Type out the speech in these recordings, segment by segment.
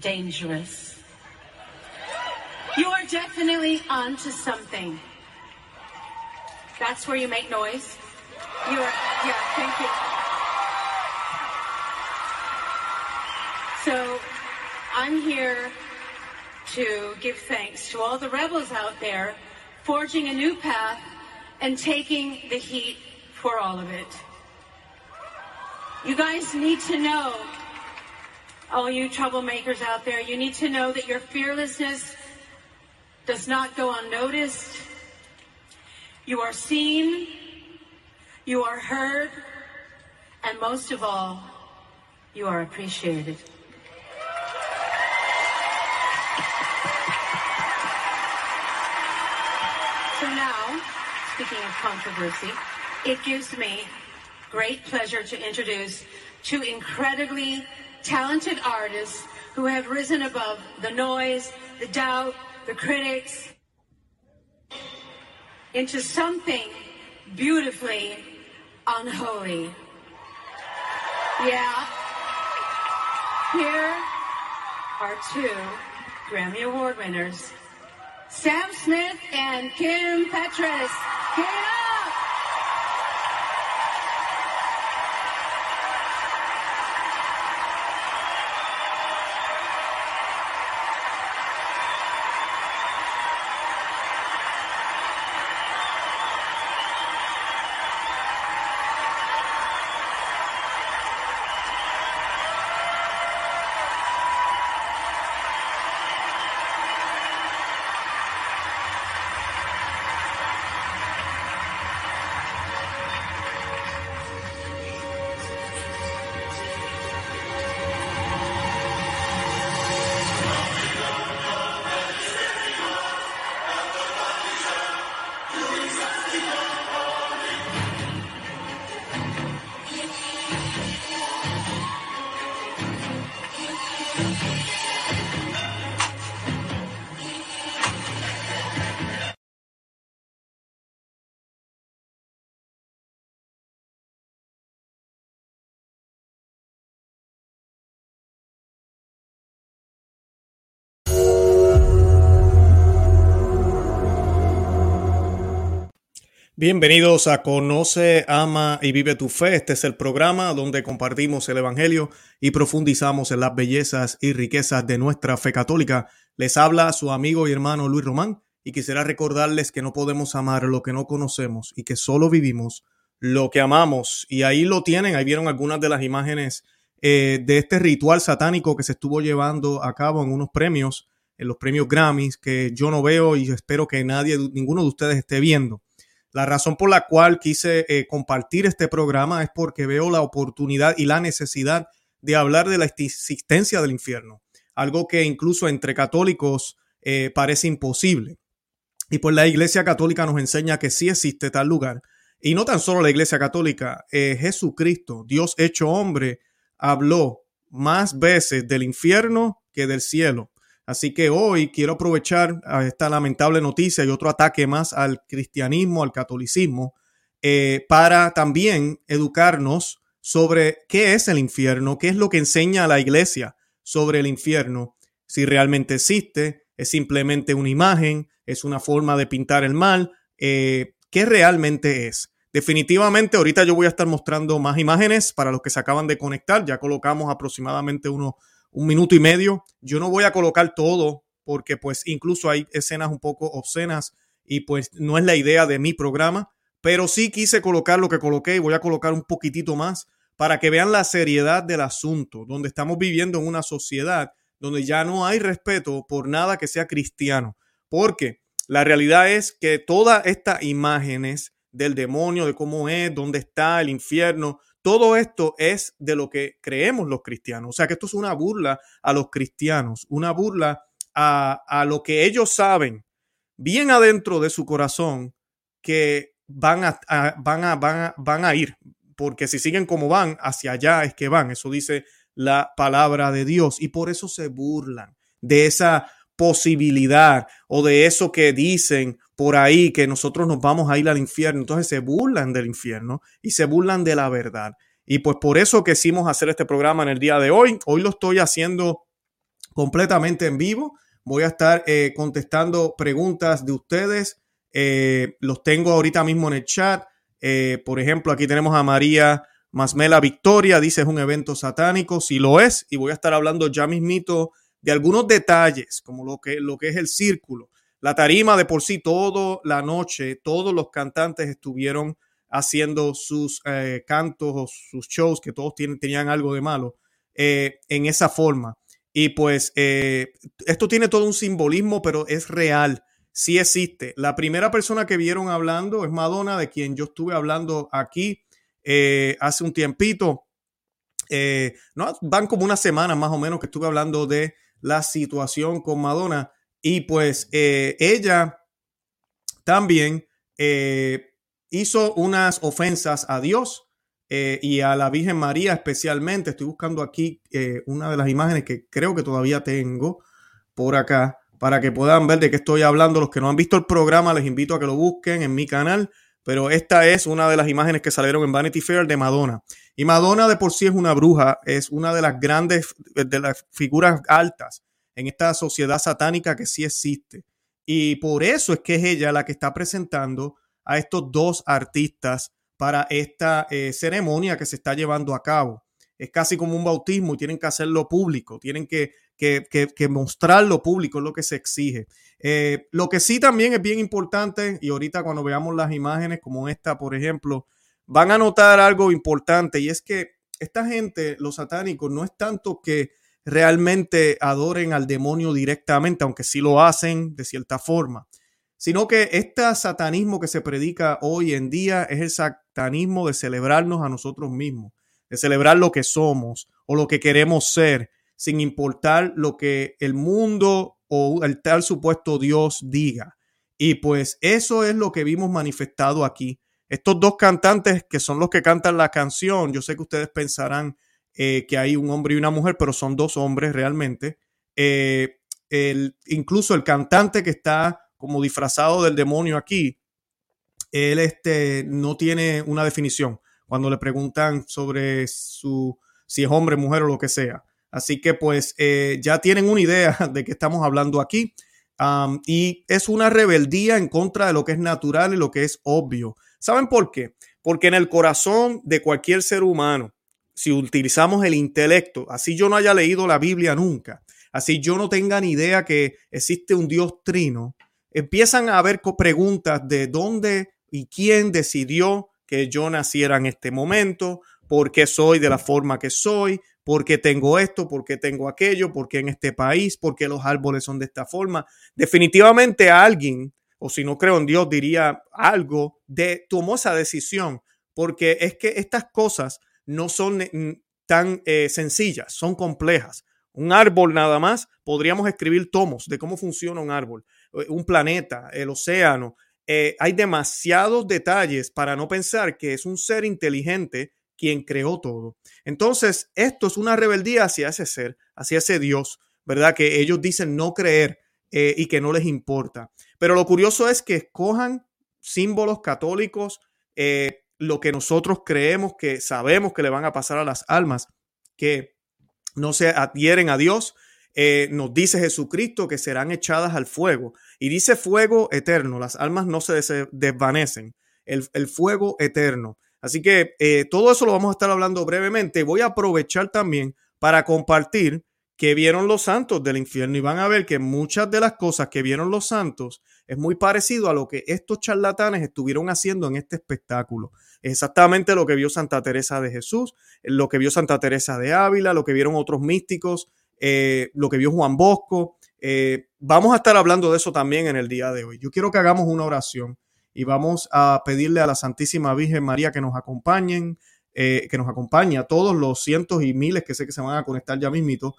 dangerous. You are definitely onto something. That's where you make noise. You are, yeah, thank you. So I'm here to give thanks to all the rebels out there forging a new path and taking the heat for all of it. You guys need to know, all you troublemakers out there, you need to know that your fearlessness does not go unnoticed. You are seen, you are heard, and most of all, you are appreciated. So now, speaking of controversy, it gives me great pleasure to introduce two incredibly talented artists who have risen above the noise, the doubt, the critics, into something beautifully unholy. Yeah. Here are two Grammy Award winners, Sam Smith and Kim Petras. Give it up! Bienvenidos a Conoce, Ama y Vive tu Fe. Este es el programa donde compartimos el Evangelio y profundizamos en las bellezas y riquezas de nuestra fe católica. Les habla su amigo y hermano Luis Román y quisiera recordarles que no podemos amar lo que no conocemos y que solo vivimos lo que amamos. Y ahí lo tienen, ahí vieron algunas de las imágenes eh, de este ritual satánico que se estuvo llevando a cabo en unos premios, en los premios Grammys, que yo no veo y espero que nadie, ninguno de ustedes esté viendo. La razón por la cual quise eh, compartir este programa es porque veo la oportunidad y la necesidad de hablar de la existencia del infierno, algo que incluso entre católicos eh, parece imposible. Y pues la Iglesia Católica nos enseña que sí existe tal lugar. Y no tan solo la Iglesia Católica, eh, Jesucristo, Dios hecho hombre, habló más veces del infierno que del cielo. Así que hoy quiero aprovechar esta lamentable noticia y otro ataque más al cristianismo, al catolicismo, eh, para también educarnos sobre qué es el infierno, qué es lo que enseña la iglesia sobre el infierno, si realmente existe, es simplemente una imagen, es una forma de pintar el mal, eh, qué realmente es. Definitivamente, ahorita yo voy a estar mostrando más imágenes para los que se acaban de conectar. Ya colocamos aproximadamente unos un minuto y medio. Yo no voy a colocar todo porque pues incluso hay escenas un poco obscenas y pues no es la idea de mi programa, pero sí quise colocar lo que coloqué y voy a colocar un poquitito más para que vean la seriedad del asunto, donde estamos viviendo en una sociedad donde ya no hay respeto por nada que sea cristiano, porque la realidad es que todas estas imágenes del demonio, de cómo es, dónde está el infierno, todo esto es de lo que creemos los cristianos. O sea que esto es una burla a los cristianos, una burla a, lo que ellos saben bien adentro de su corazón que van a, van, a, van, van a ir, porque si siguen como van, hacia allá es que van. Eso dice la palabra de Dios y por eso se burlan de esa posibilidad o de eso que dicen por ahí que nosotros nos vamos a ir al infierno. Entonces se burlan del infierno y se burlan de la verdad. Y pues por eso quisimos hacer este programa en el día de hoy. Hoy lo estoy haciendo completamente en vivo. Voy a estar eh, contestando preguntas de ustedes. Eh, los tengo ahorita mismo en el chat. Eh, por ejemplo, aquí tenemos a María Masmela Victoria. Dice es un evento satánico. Si lo es, y voy a estar hablando ya mismito de algunos detalles, como lo que, lo que es el círculo. La tarima de por sí, toda la noche, todos los cantantes estuvieron haciendo sus cantos o sus shows, que todos tenían algo de malo, en esa forma. Y pues eh, esto tiene todo un simbolismo, pero es real, sí existe. La primera persona que vieron hablando es Madonna, de quien yo estuve hablando aquí eh, hace un tiempito. Eh, no, van como una semana más o menos que estuve hablando de la situación con Madonna. Y pues ella también hizo unas ofensas a Dios eh, y a la Virgen María especialmente. Estoy buscando aquí eh, una de las imágenes que creo que todavía tengo por acá para que puedan ver de qué estoy hablando. Los que no han visto el programa les invito a que lo busquen en mi canal. Pero esta es una de las imágenes que salieron en Vanity Fair de Madonna. Y Madonna de por sí es una bruja, es una de las grandes, de las figuras altas en esta sociedad satánica que sí existe. Y por eso es que es ella la que está presentando a estos dos artistas para esta eh, ceremonia que se está llevando a cabo. Es casi como un bautismo y tienen que hacerlo público, tienen que, que, mostrarlo público, es lo que se exige. Eh, lo que sí también es bien importante, y ahorita cuando veamos las imágenes como esta, por ejemplo, van a notar algo importante y es que esta gente, los satánicos, no es tanto que realmente adoren al demonio directamente, aunque sí lo hacen de cierta forma, sino que este satanismo que se predica hoy en día es el satanismo de celebrarnos a nosotros mismos, de celebrar lo que somos o lo que queremos ser, sin importar lo que el mundo o el tal supuesto Dios diga. Y pues eso es lo que vimos manifestado aquí. Estos dos cantantes que son los que cantan la canción, yo sé que ustedes pensarán eh, que hay un hombre y una mujer, pero son dos hombres realmente. Eh, el, incluso el cantante que está como disfrazado del demonio aquí, él este, no tiene una definición cuando le preguntan sobre su, si es hombre, mujer o lo que sea. Así que pues eh, ya tienen una idea de qué estamos hablando aquí. y es una rebeldía en contra de lo que es natural y lo que es obvio. ¿Saben por qué? Porque en el corazón de cualquier ser humano, si utilizamos el intelecto, así yo no haya leído la Biblia nunca, así yo no tenga ni idea que existe un Dios trino, empiezan a haber preguntas de dónde y quién decidió que yo naciera en este momento, por qué soy de la forma que soy, por qué tengo esto, por qué tengo aquello, por qué en este país, por qué los árboles son de esta forma. Definitivamente alguien, o si no creo en Dios, diría algo, de, tomó esa decisión, porque es que estas cosas no son tan eh, sencillas, son complejas. Un árbol nada más, podríamos escribir tomos de cómo funciona un árbol. Eh, un planeta, el océano. Eh, hay demasiados detalles para no pensar que es un ser inteligente quien creó todo. Entonces, esto es una rebeldía hacia ese ser, hacia ese Dios, ¿verdad? Que ellos dicen no creer eh, y que no les importa. Pero lo curioso es que escojan símbolos católicos, lo que nosotros creemos que sabemos que le van a pasar a las almas, que no se adhieren a Dios, eh, nos dice Jesucristo que serán echadas al fuego. Y dice fuego eterno, las almas no se desvanecen, el, fuego eterno. Así que eh, todo eso lo vamos a estar hablando brevemente. Voy a aprovechar también para compartir que vieron los santos del infierno y van a ver que muchas de las cosas que vieron los santos es muy parecido a lo que estos charlatanes estuvieron haciendo en este espectáculo. exactamente lo que vio Santa Teresa de Jesús, lo que vio Santa Teresa de Ávila, lo que vieron otros místicos, eh, lo que vio Juan Bosco. Eh, vamos a estar hablando de eso también en el día de hoy. Yo quiero que hagamos una oración y vamos a pedirle a la Santísima Virgen María que nos acompañen, eh, que nos acompañe a todos los cientos y miles que sé que se van a conectar ya mismito,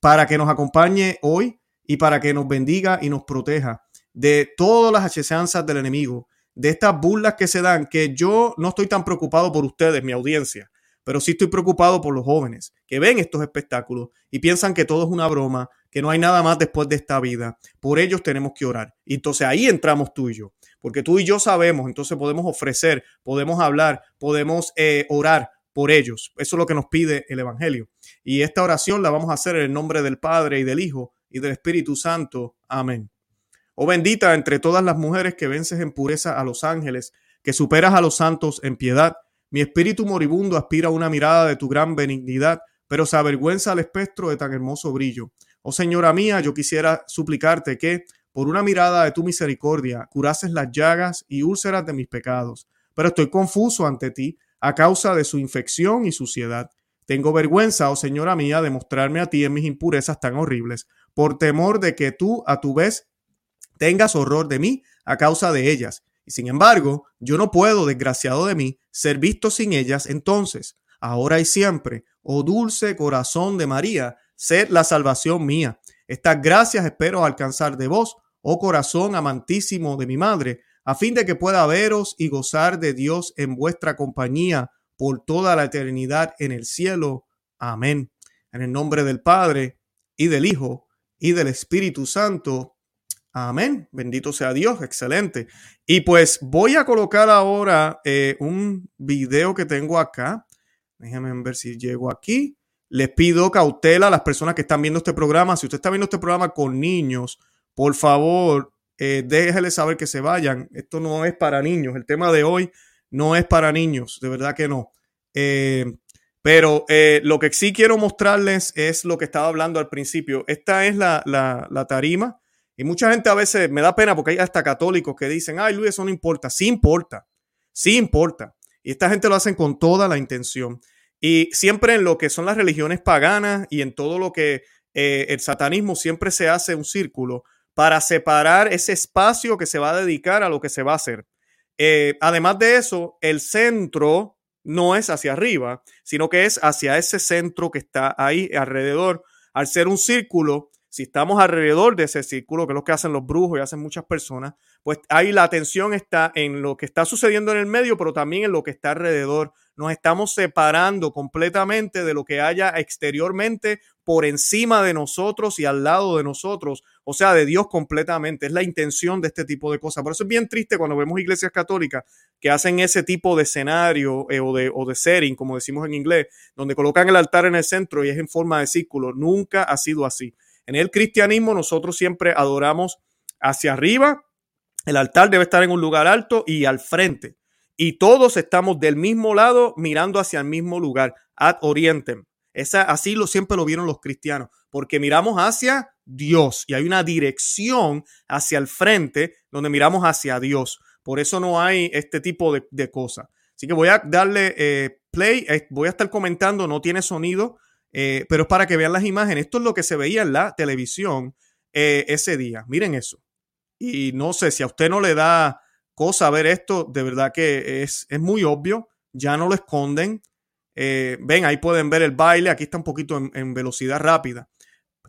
para que nos acompañe hoy y para que nos bendiga y nos proteja de todas las achesanzas del enemigo, de estas burlas que se dan, que yo no estoy tan preocupado por ustedes, mi audiencia pero sí estoy preocupado por los jóvenes que ven estos espectáculos y piensan que todo es una broma, que no hay nada más después de esta vida. Por ellos tenemos que orar. Y entonces ahí entramos tú y yo, porque tú y yo sabemos, entonces podemos ofrecer, podemos hablar, podemos eh, orar por ellos. Eso es lo que nos pide el Evangelio. Y esta oración la vamos a hacer en el nombre del Padre y del Hijo y del Espíritu Santo. Amén. Oh bendita entre todas las mujeres que vences en pureza a los ángeles, que superas a los santos en piedad. Mi espíritu moribundo aspira a una mirada de tu gran benignidad, pero se avergüenza al espectro de tan hermoso brillo. Oh Señora mía, yo quisiera suplicarte que, por una mirada de tu misericordia, curases las llagas y úlceras de mis pecados. Pero estoy confuso ante ti a causa de su infección y suciedad. Tengo vergüenza, oh Señora mía, de mostrarme a ti en mis impurezas tan horribles, por temor de que tú, a tu vez, tengas horror de mí a causa de ellas. Y sin embargo, yo no puedo, desgraciado de mí, ser visto sin ellas entonces, ahora y siempre, oh dulce corazón de María, sed la salvación mía. Estas gracias espero alcanzar de vos, oh corazón amantísimo de mi madre, a fin de que pueda veros y gozar de Dios en vuestra compañía por toda la eternidad en el cielo. Amén. En el nombre del Padre y del Hijo y del Espíritu Santo. Amén. Bendito sea Dios. Excelente. Y pues voy a colocar ahora eh, un video que tengo acá. Déjenme ver si llego aquí. Les pido cautela a las personas que están viendo este programa. Si usted está viendo este programa con niños, por favor, eh, saber que se vayan. Esto no es para niños. El tema de hoy no es para niños. De verdad que no. Eh, pero eh, lo que sí quiero mostrarles es lo que estaba hablando al principio. Esta es la, la, la tarima y mucha gente a veces me da pena porque hay hasta católicos que dicen, ay Luis, eso no importa. Sí importa, sí importa. Y esta gente lo hacen con toda la intención. Y siempre en lo que son las religiones paganas y en todo lo que eh, el satanismo siempre se hace un círculo para separar ese espacio que se va a dedicar a lo que se va a hacer. Eh, además de eso, el centro no es hacia arriba, sino que es hacia ese centro que está ahí alrededor. Al ser un círculo, si estamos alrededor de ese círculo, que es lo que hacen los brujos y hacen muchas personas, pues ahí la atención está en lo que está sucediendo en el medio, pero también en lo que está alrededor. Nos estamos separando completamente de lo que haya exteriormente por encima de nosotros y al lado de nosotros, o sea, de Dios completamente. Es la intención de este tipo de cosas. Por eso es bien triste cuando vemos iglesias católicas que hacen ese tipo de escenario eh, o, de, o de setting, como decimos en inglés, donde colocan el altar en el centro y es en forma de círculo. Nunca ha sido así. En el cristianismo nosotros siempre adoramos hacia arriba, el altar debe estar en un lugar alto y al frente. Y todos estamos del mismo lado mirando hacia el mismo lugar, ad orientem. Esa, así lo, siempre lo vieron los cristianos, porque miramos hacia Dios y hay una dirección hacia el frente donde miramos hacia Dios. Por eso no hay este tipo de, cosas. Así que voy a darle eh, play, voy a estar comentando, no tiene sonido, eh, pero es para que vean las imágenes. Esto es lo que se veía en la televisión eh, ese día. Miren eso. Y no sé si a usted no le da cosa ver esto, de verdad que es, es muy obvio. Ya no lo esconden. Eh, ven, ahí pueden ver el baile. Aquí está un poquito en, en, velocidad rápida.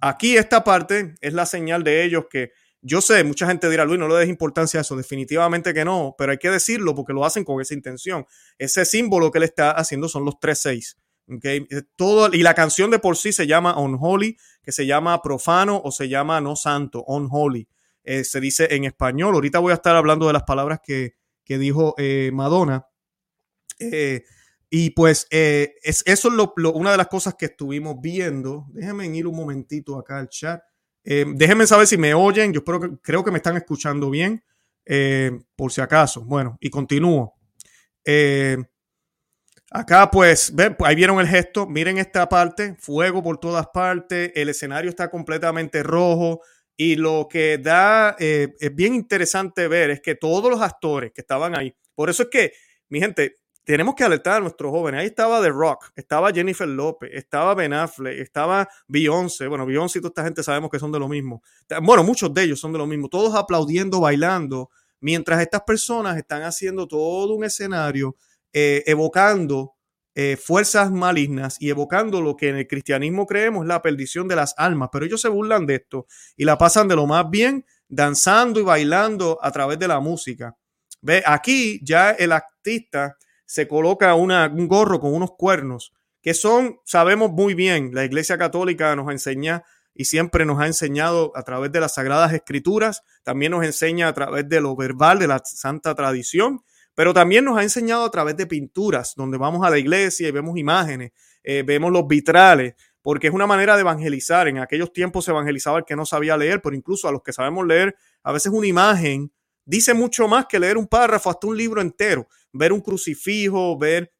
Aquí esta parte es la señal de ellos que yo sé, mucha gente dirá, Luis, no le des importancia a eso. Definitivamente que no, pero hay que decirlo porque lo hacen con esa intención. Ese símbolo que él está haciendo son los 3-6. Okay. Todo, y la canción de por sí se llama Unholy, que se llama profano o se llama no santo, Unholy. Eh, se dice en español. Ahorita voy a estar hablando de las palabras que, que dijo eh, Madonna. Eh, y pues es, eso es lo, lo, una de las cosas que estuvimos viendo. Déjenme ir un momentito acá al chat. Déjenme saber si me oyen. Yo espero que, creo que me están escuchando bien, por si acaso. Bueno, y continúo. Acá pues, ven, ahí vieron el gesto, miren esta parte, fuego por todas partes, el escenario está completamente rojo y lo que da, eh, es bien interesante ver es que todos los actores que estaban ahí, por eso es que, mi gente, tenemos que alertar a nuestros jóvenes, ahí estaba The Rock, estaba Jennifer López, estaba Ben Affleck, estaba Beyoncé, bueno, Beyoncé y toda esta gente sabemos que son de lo mismo, bueno, muchos de ellos son de lo mismo, todos aplaudiendo, bailando, mientras estas personas están haciendo todo un escenario eh, evocando eh, fuerzas malignas y evocando lo que en el cristianismo creemos la perdición de las almas, pero ellos se burlan de esto y la pasan de lo más bien danzando y bailando a través de la música. Ve, aquí ya el artista se coloca una, un gorro con unos cuernos que son, sabemos muy bien, la Iglesia Católica nos enseña y siempre nos ha enseñado a través de las Sagradas Escrituras, también nos enseña a través de lo verbal, de la Santa Tradición, pero también nos ha enseñado a través de pinturas, donde vamos a la iglesia y vemos imágenes, eh, vemos los vitrales, porque es una manera de evangelizar. En aquellos tiempos se evangelizaba el que no sabía leer, pero incluso a los que sabemos leer, a veces una imagen dice mucho más que leer un párrafo, hasta un libro entero. Ver un crucifijo, ver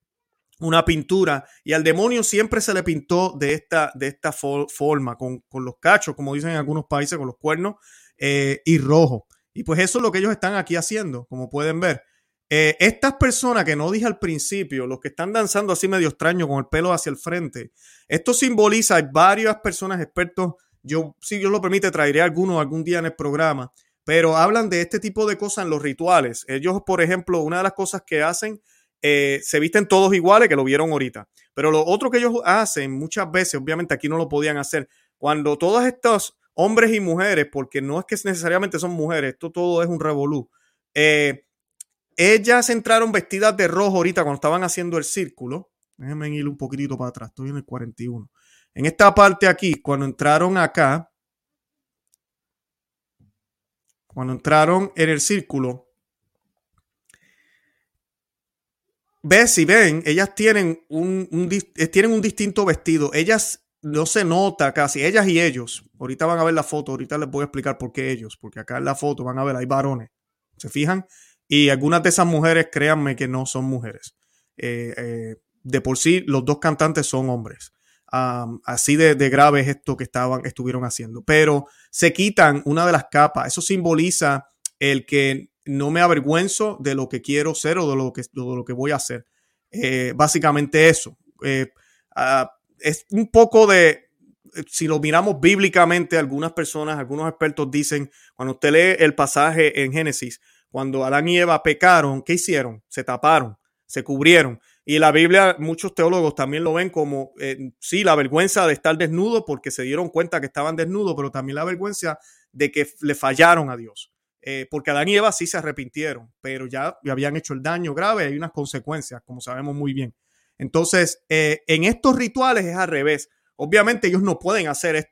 una pintura y al demonio siempre se le pintó de esta, de esta forma, con, los cachos, como dicen en algunos países, con los cuernos eh, y rojo. Y pues eso es lo que ellos están aquí haciendo, como pueden ver. Eh, estas personas que no dije al principio, los que están danzando así medio extraño con el pelo hacia el frente, esto simboliza, hay varias personas expertos, yo si Dios lo permite traeré algunos algún día en el programa, pero hablan de este tipo de cosas en los rituales. Ellos, por ejemplo, una de las cosas que hacen eh, se visten todos iguales, que lo vieron ahorita. Pero lo otro que ellos hacen muchas veces, obviamente aquí no lo podían hacer, cuando todos estos hombres y mujeres, porque no es que necesariamente son mujeres, esto todo es un revolú, eh, ellas entraron vestidas de rojo ahorita cuando estaban haciendo el círculo. Déjenme ir un poquitito para atrás, estoy en el 41. En esta parte aquí, cuando entraron acá, cuando entraron en el círculo, ves si ven, ellas tienen un, eh, tienen un distinto vestido. Ellas no se nota casi, ellas y ellos. Ahorita van a ver la foto, ahorita les voy a explicar por qué ellos, porque acá en la foto van a ver, hay varones. ¿Se fijan? Y algunas de esas mujeres, créanme que no son mujeres. Eh, eh, de por sí, los dos cantantes son hombres. así de, grave es esto que estaban, estuvieron haciendo. Pero se quitan una de las capas. Eso simboliza el que no me avergüenzo de lo que quiero ser o de lo que, de lo que voy a hacer. Eh, básicamente eso. Es un poco de, si lo miramos bíblicamente, algunas personas, algunos expertos dicen, cuando usted lee el pasaje en Génesis, cuando Adán y Eva pecaron, ¿qué hicieron? Se taparon, se cubrieron. Y la Biblia, muchos teólogos también lo ven como, eh, sí, la vergüenza de estar desnudo porque se dieron cuenta que estaban desnudos, pero también la vergüenza de que le fallaron a Dios. Eh, porque Adán y Eva sí se arrepintieron, pero ya habían hecho el daño grave, hay unas consecuencias, como sabemos muy bien. Entonces, eh, en estos rituales es al revés. Obviamente ellos no pueden hacer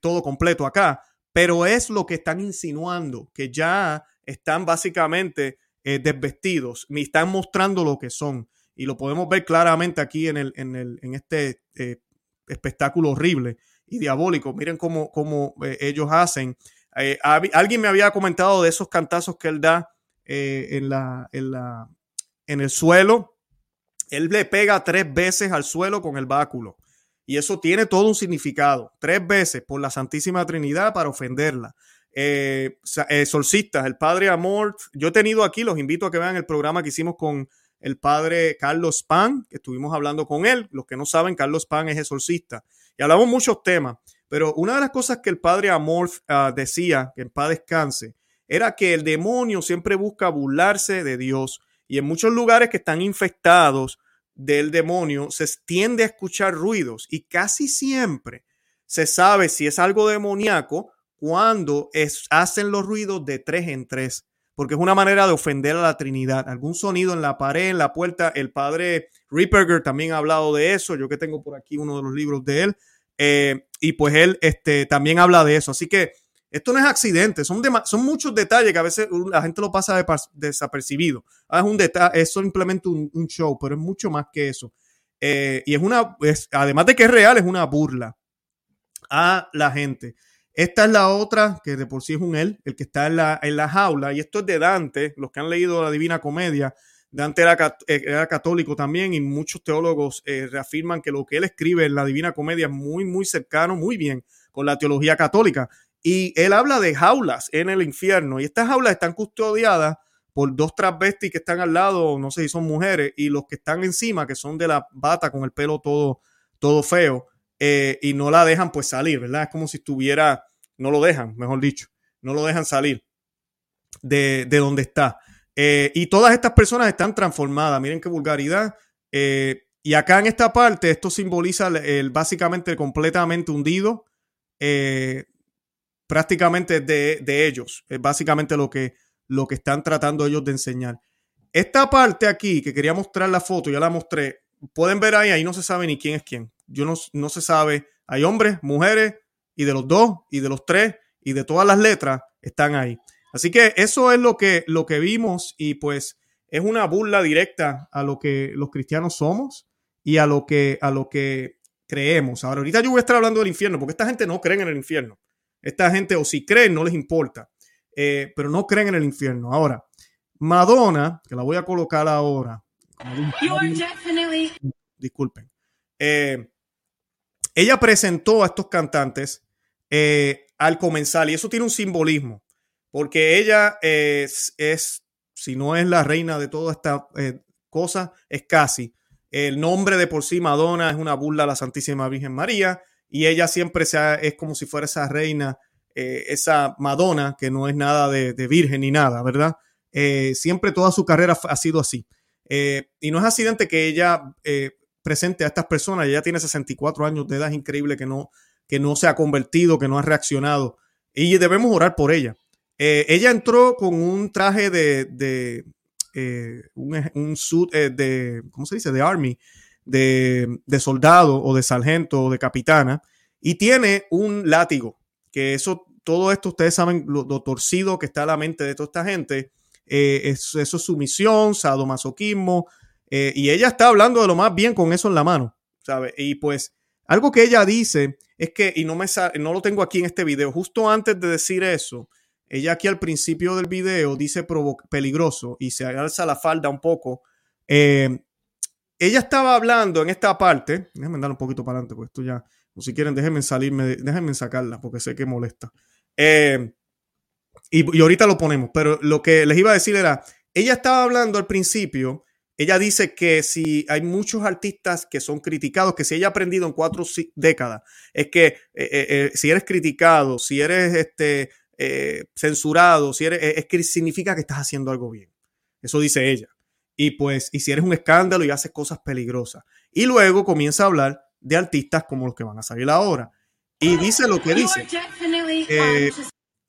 todo completo acá, pero es lo que están insinuando, que ya están básicamente desvestidos, me están mostrando lo que son. Y lo podemos ver claramente aquí en, el, en, el, en este espectáculo horrible y diabólico. Miren cómo, cómo ellos hacen eh, alguien me había comentado de esos cantazos que él da eh, en, la, en, la, en el suelo. Él le pega tres veces al suelo con el báculo. Y eso tiene todo un significado. Tres veces por la Santísima Trinidad para ofenderla. Eh, eh el padre Amor. Yo he tenido aquí, los invito a que vean el programa que hicimos con el padre Carlos Pan, que estuvimos hablando con él. Los que no saben, Carlos Pan es exorcista. Y hablamos muchos temas. Pero una de las cosas que el padre Amorf ah, decía, que en paz descanse, era que el demonio siempre busca burlarse de Dios. Y en muchos lugares que están infectados del demonio se tiende a escuchar ruidos y casi siempre se sabe si es algo demoníaco cuando hacen los ruidos de tres en tres, porque es una manera de ofender a la Trinidad. Algún sonido en la pared, en la puerta. El padre Ripperger también ha hablado de eso. Yo que tengo por aquí uno de los libros de él. Eh, y pues él este, también habla de eso. Así que esto no es accidente, son, son muchos detalles que a veces la gente lo pasa desapercibido. Ah, es un detalle, es simplemente un, show, pero es mucho más que eso. Eh, y es una, además de que es real, es una burla a la gente. Esta es la otra, que de por sí es un él, el que está en la, en la jaula, y esto es de Dante, los que han leído la Divina Comedia, Dante eh, era, católico también y muchos teólogos eh, reafirman que lo que él escribe en la Divina Comedia es muy, muy cercano, muy bien con la teología católica. Y él habla de jaulas en el infierno y estas jaulas están custodiadas por dos transvestis que están al lado, no sé si son mujeres, y los que están encima, que son de la bata con el pelo todo, todo feo, eh, y no la dejan pues salir, ¿verdad? Es como si estuviera, no lo dejan, mejor dicho, no lo dejan salir de, de donde está. Eh, y todas estas personas están transformadas. Miren qué vulgaridad. Eh, y acá en esta parte, esto simboliza el, básicamente completamente hundido, eh, prácticamente de, de, ellos. Es básicamente lo que, lo que están tratando ellos de enseñar. Esta parte aquí, que quería mostrar la foto, ya la mostré. Pueden ver ahí, ahí no se sabe ni quién es quién. Yo no, no se sabe. Hay hombres, mujeres, y de los dos, y de los tres, y de todas las letras, están ahí. Así que eso es lo que, lo que vimos y pues es una burla directa a lo que los cristianos somos y a lo que, a lo que creemos. Ahora, ahorita yo voy a estar hablando del infierno, porque esta gente no cree en el infierno. Esta gente, o si creen, no les importa, eh, pero no creen en el infierno. Ahora, Madonna, que la voy a colocar ahora. Disculpen. Eh, ella presentó a estos cantantes eh, al comenzar, y eso tiene un simbolismo, porque ella es, es si no es la reina de toda esta eh, cosa, es casi. El nombre de por sí, Madonna, es una burla a la Santísima Virgen María, y ella siempre es como si fuera esa reina, eh, esa Madonna, que no es nada de, virgen ni nada, ¿verdad? siempre toda su carrera ha sido así. y no es accidente que ella presente a estas personas, ella tiene 64 años de edad, es increíble que no, que no se ha convertido, que no ha reaccionado. Y debemos orar por ella. Eh, ella entró con un traje de, de eh, un, suit eh, de, ¿cómo se dice? De army, de, de, soldado o de sargento o de capitana. Y tiene un látigo, que eso, todo esto ustedes saben lo, torcido que está la mente de toda esta gente. eso es sumisión, sadomasoquismo. y ella está hablando de lo más bien con eso en la mano, ¿sabe? Y pues algo que ella dice es que, y no, me no lo tengo aquí en este video, justo antes de decir eso, ella aquí al principio del video dice peligroso y se alza la falda un poco. Eh, ella estaba hablando en esta parte, déjenme dar un poquito para adelante, porque esto ya, o si quieren, déjenme salirme, déjenme sacarla, porque sé que molesta. Eh, y, y ahorita lo ponemos, pero lo que les iba a decir era, ella estaba hablando al principio ella dice que si hay muchos artistas que son criticados, que si ella ha aprendido en cuatro décadas, es que eh, eh, eh, si eres criticado, si eres este, censurado, si eres, es que significa que estás haciendo algo bien. Eso dice ella. Y pues, y si eres un escándalo y haces cosas peligrosas. Y luego comienza a hablar de artistas como los que van a salir ahora. Y dice lo que dice.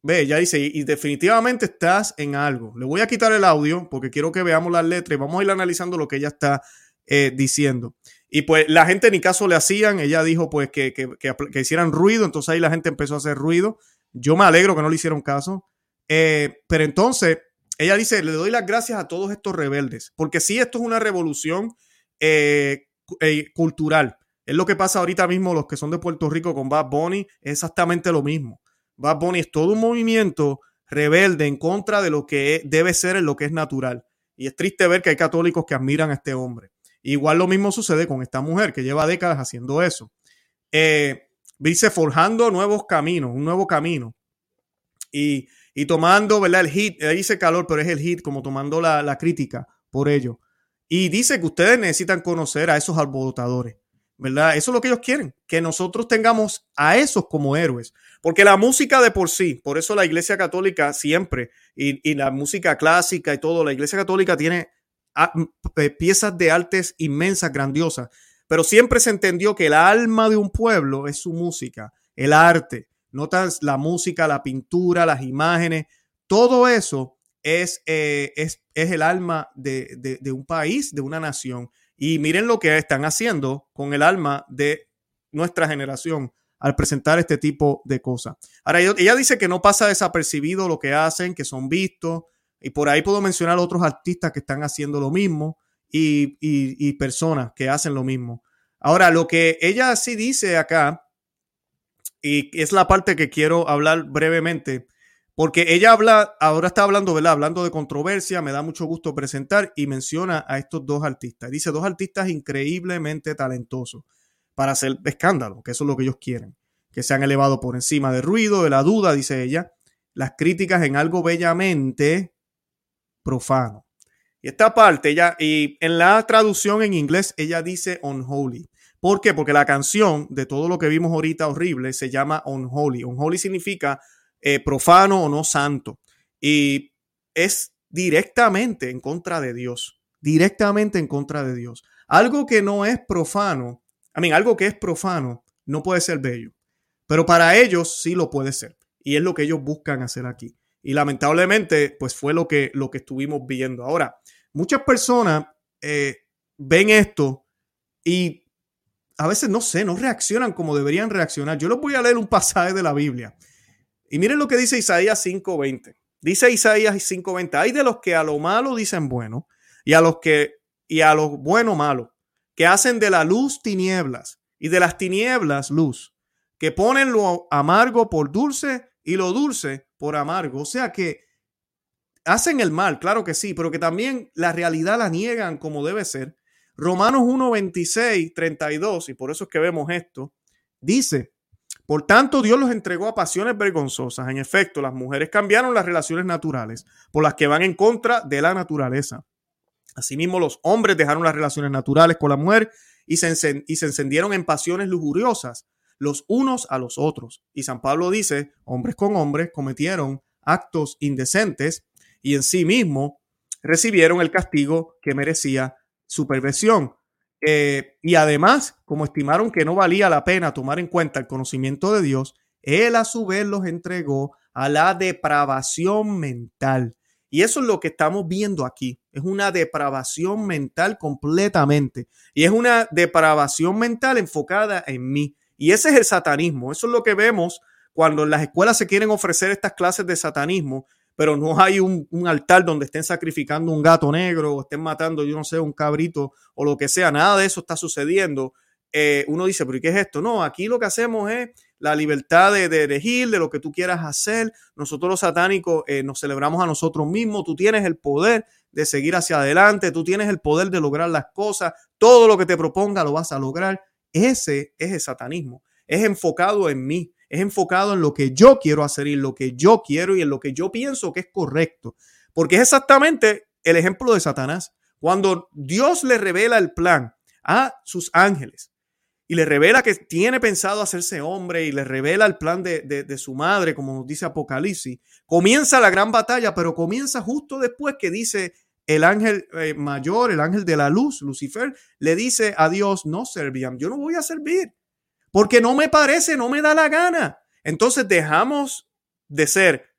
Ve, ya dice, y, definitivamente estás en algo. Le voy a quitar el audio porque quiero que veamos las letras y vamos a ir analizando lo que ella está eh, diciendo. Y pues la gente ni caso le hacían, ella dijo pues que, que, hicieran ruido, entonces ahí la gente empezó a hacer ruido. Yo me alegro que no le hicieron caso. Eh, pero entonces, ella dice, le doy las gracias a todos estos rebeldes, porque sí, esto es una revolución eh, cultural. Es lo que pasa ahorita mismo los que son de Puerto Rico con Bad Bunny, es exactamente lo mismo. Bad Bunny es todo un movimiento rebelde en contra de lo que debe ser en lo que es natural. Y es triste ver que hay católicos que admiran a este hombre. Igual lo mismo sucede con esta mujer que lleva décadas haciendo eso. Eh, dice forjando nuevos caminos, un nuevo camino. Y, tomando, ¿verdad? El hit, dice calor, pero es el hit, como tomando la, la crítica por ello. Y dice que ustedes necesitan conocer a esos alborotadores. ¿Verdad? Eso es lo que ellos quieren, que nosotros tengamos a esos como héroes, porque la música de por sí, por eso la Iglesia Católica siempre, y, la música clásica y todo, la Iglesia Católica tiene ah, eh, piezas de artes inmensas, grandiosas, pero siempre se entendió que el alma de un pueblo es su música, el arte, notas la música, la pintura, las imágenes, todo eso es, eh, es, es el alma de, de un país, de una nación. Y miren lo que están haciendo con el alma de nuestra generación al presentar este tipo de cosas. Ahora, ella dice que no pasa desapercibido lo que hacen, que son vistos, y por ahí puedo mencionar otros artistas que están haciendo lo mismo y, personas que hacen lo mismo. Ahora, lo que ella sí dice acá, y es la parte que quiero hablar brevemente, porque ella habla, ahora está hablando, ¿verdad? Hablando de controversia, me da mucho gusto presentar y menciona a estos dos artistas. Dice dos artistas increíblemente talentosos para hacer escándalo, que eso es lo que ellos quieren, que se han elevado por encima del ruido, de la duda, dice ella, las críticas en algo bellamente profano. Y esta parte, ella, y en la traducción en inglés, ella dice unholy. ¿Por qué? Porque la canción de todo lo que vimos ahorita horrible se llama unholy. Unholy significa eh, profano o no santo. Y es directamente en contra de Dios, directamente en contra de Dios. Algo que no es profano, a mí, algo que es profano no puede ser bello, pero para ellos sí lo puede ser. Y es lo que ellos buscan hacer aquí. Y lamentablemente, pues fue lo que, lo que estuvimos viendo. Ahora, muchas personas eh, ven esto y a veces no sé, no reaccionan como deberían reaccionar. Yo les voy a leer un pasaje de la Biblia y miren lo que dice Isaías 5:20. Dice Isaías 5:20, hay de los que a lo malo dicen bueno, y a los que y a los bueno malo, que hacen de la luz tinieblas y de las tinieblas luz, que ponen lo amargo por dulce y lo dulce por amargo. O sea que hacen el mal, claro que sí, pero que también la realidad la niegan como debe ser. Romanos 1, 26, 32, y por eso es que vemos esto, dice, por tanto, Dios los entregó a pasiones vergonzosas. En efecto, las mujeres cambiaron las relaciones naturales por las que van en contra de la naturaleza. Asimismo, los hombres dejaron las relaciones naturales con la mujer y se, y se encendieron en pasiones lujuriosas los unos a los otros. Y San Pablo dice, hombres con hombres cometieron actos indecentes y en sí mismo recibieron el castigo que merecía su perversión. Eh, y además, como estimaron que no valía la pena tomar en cuenta el conocimiento de Dios, Él a su vez los entregó a la depravación mental. Y eso es lo que estamos viendo aquí. Es una depravación mental completamente. Y es una depravación mental enfocada en mí. Y ese es el satanismo. Eso es lo que vemos cuando en las escuelas se quieren ofrecer estas clases de satanismo pero no hay un, altar donde estén sacrificando un gato negro o estén matando, yo no sé, un cabrito o lo que sea. Nada de eso está sucediendo. Eh, uno dice, pero ¿y qué es esto? No, aquí lo que hacemos es la libertad de, elegir, de lo que tú quieras hacer. Nosotros los satánicos eh, nos celebramos a nosotros mismos. Tú tienes el poder de seguir hacia adelante, tú tienes el poder de lograr las cosas. Todo lo que te proponga lo vas a lograr. Ese es el satanismo. Es enfocado en mí es enfocado en lo que yo quiero hacer y en lo que yo quiero y en lo que yo pienso que es correcto. Porque es exactamente el ejemplo de Satanás. Cuando Dios le revela el plan a sus ángeles y le revela que tiene pensado hacerse hombre y le revela el plan de, su madre, como nos dice Apocalipsis, comienza la gran batalla, pero comienza justo después que dice el ángel eh, mayor, el ángel de la luz, Lucifer, le dice a Dios, no servían, yo no voy a servir porque no me parece, no me da la gana. Entonces dejamos de ser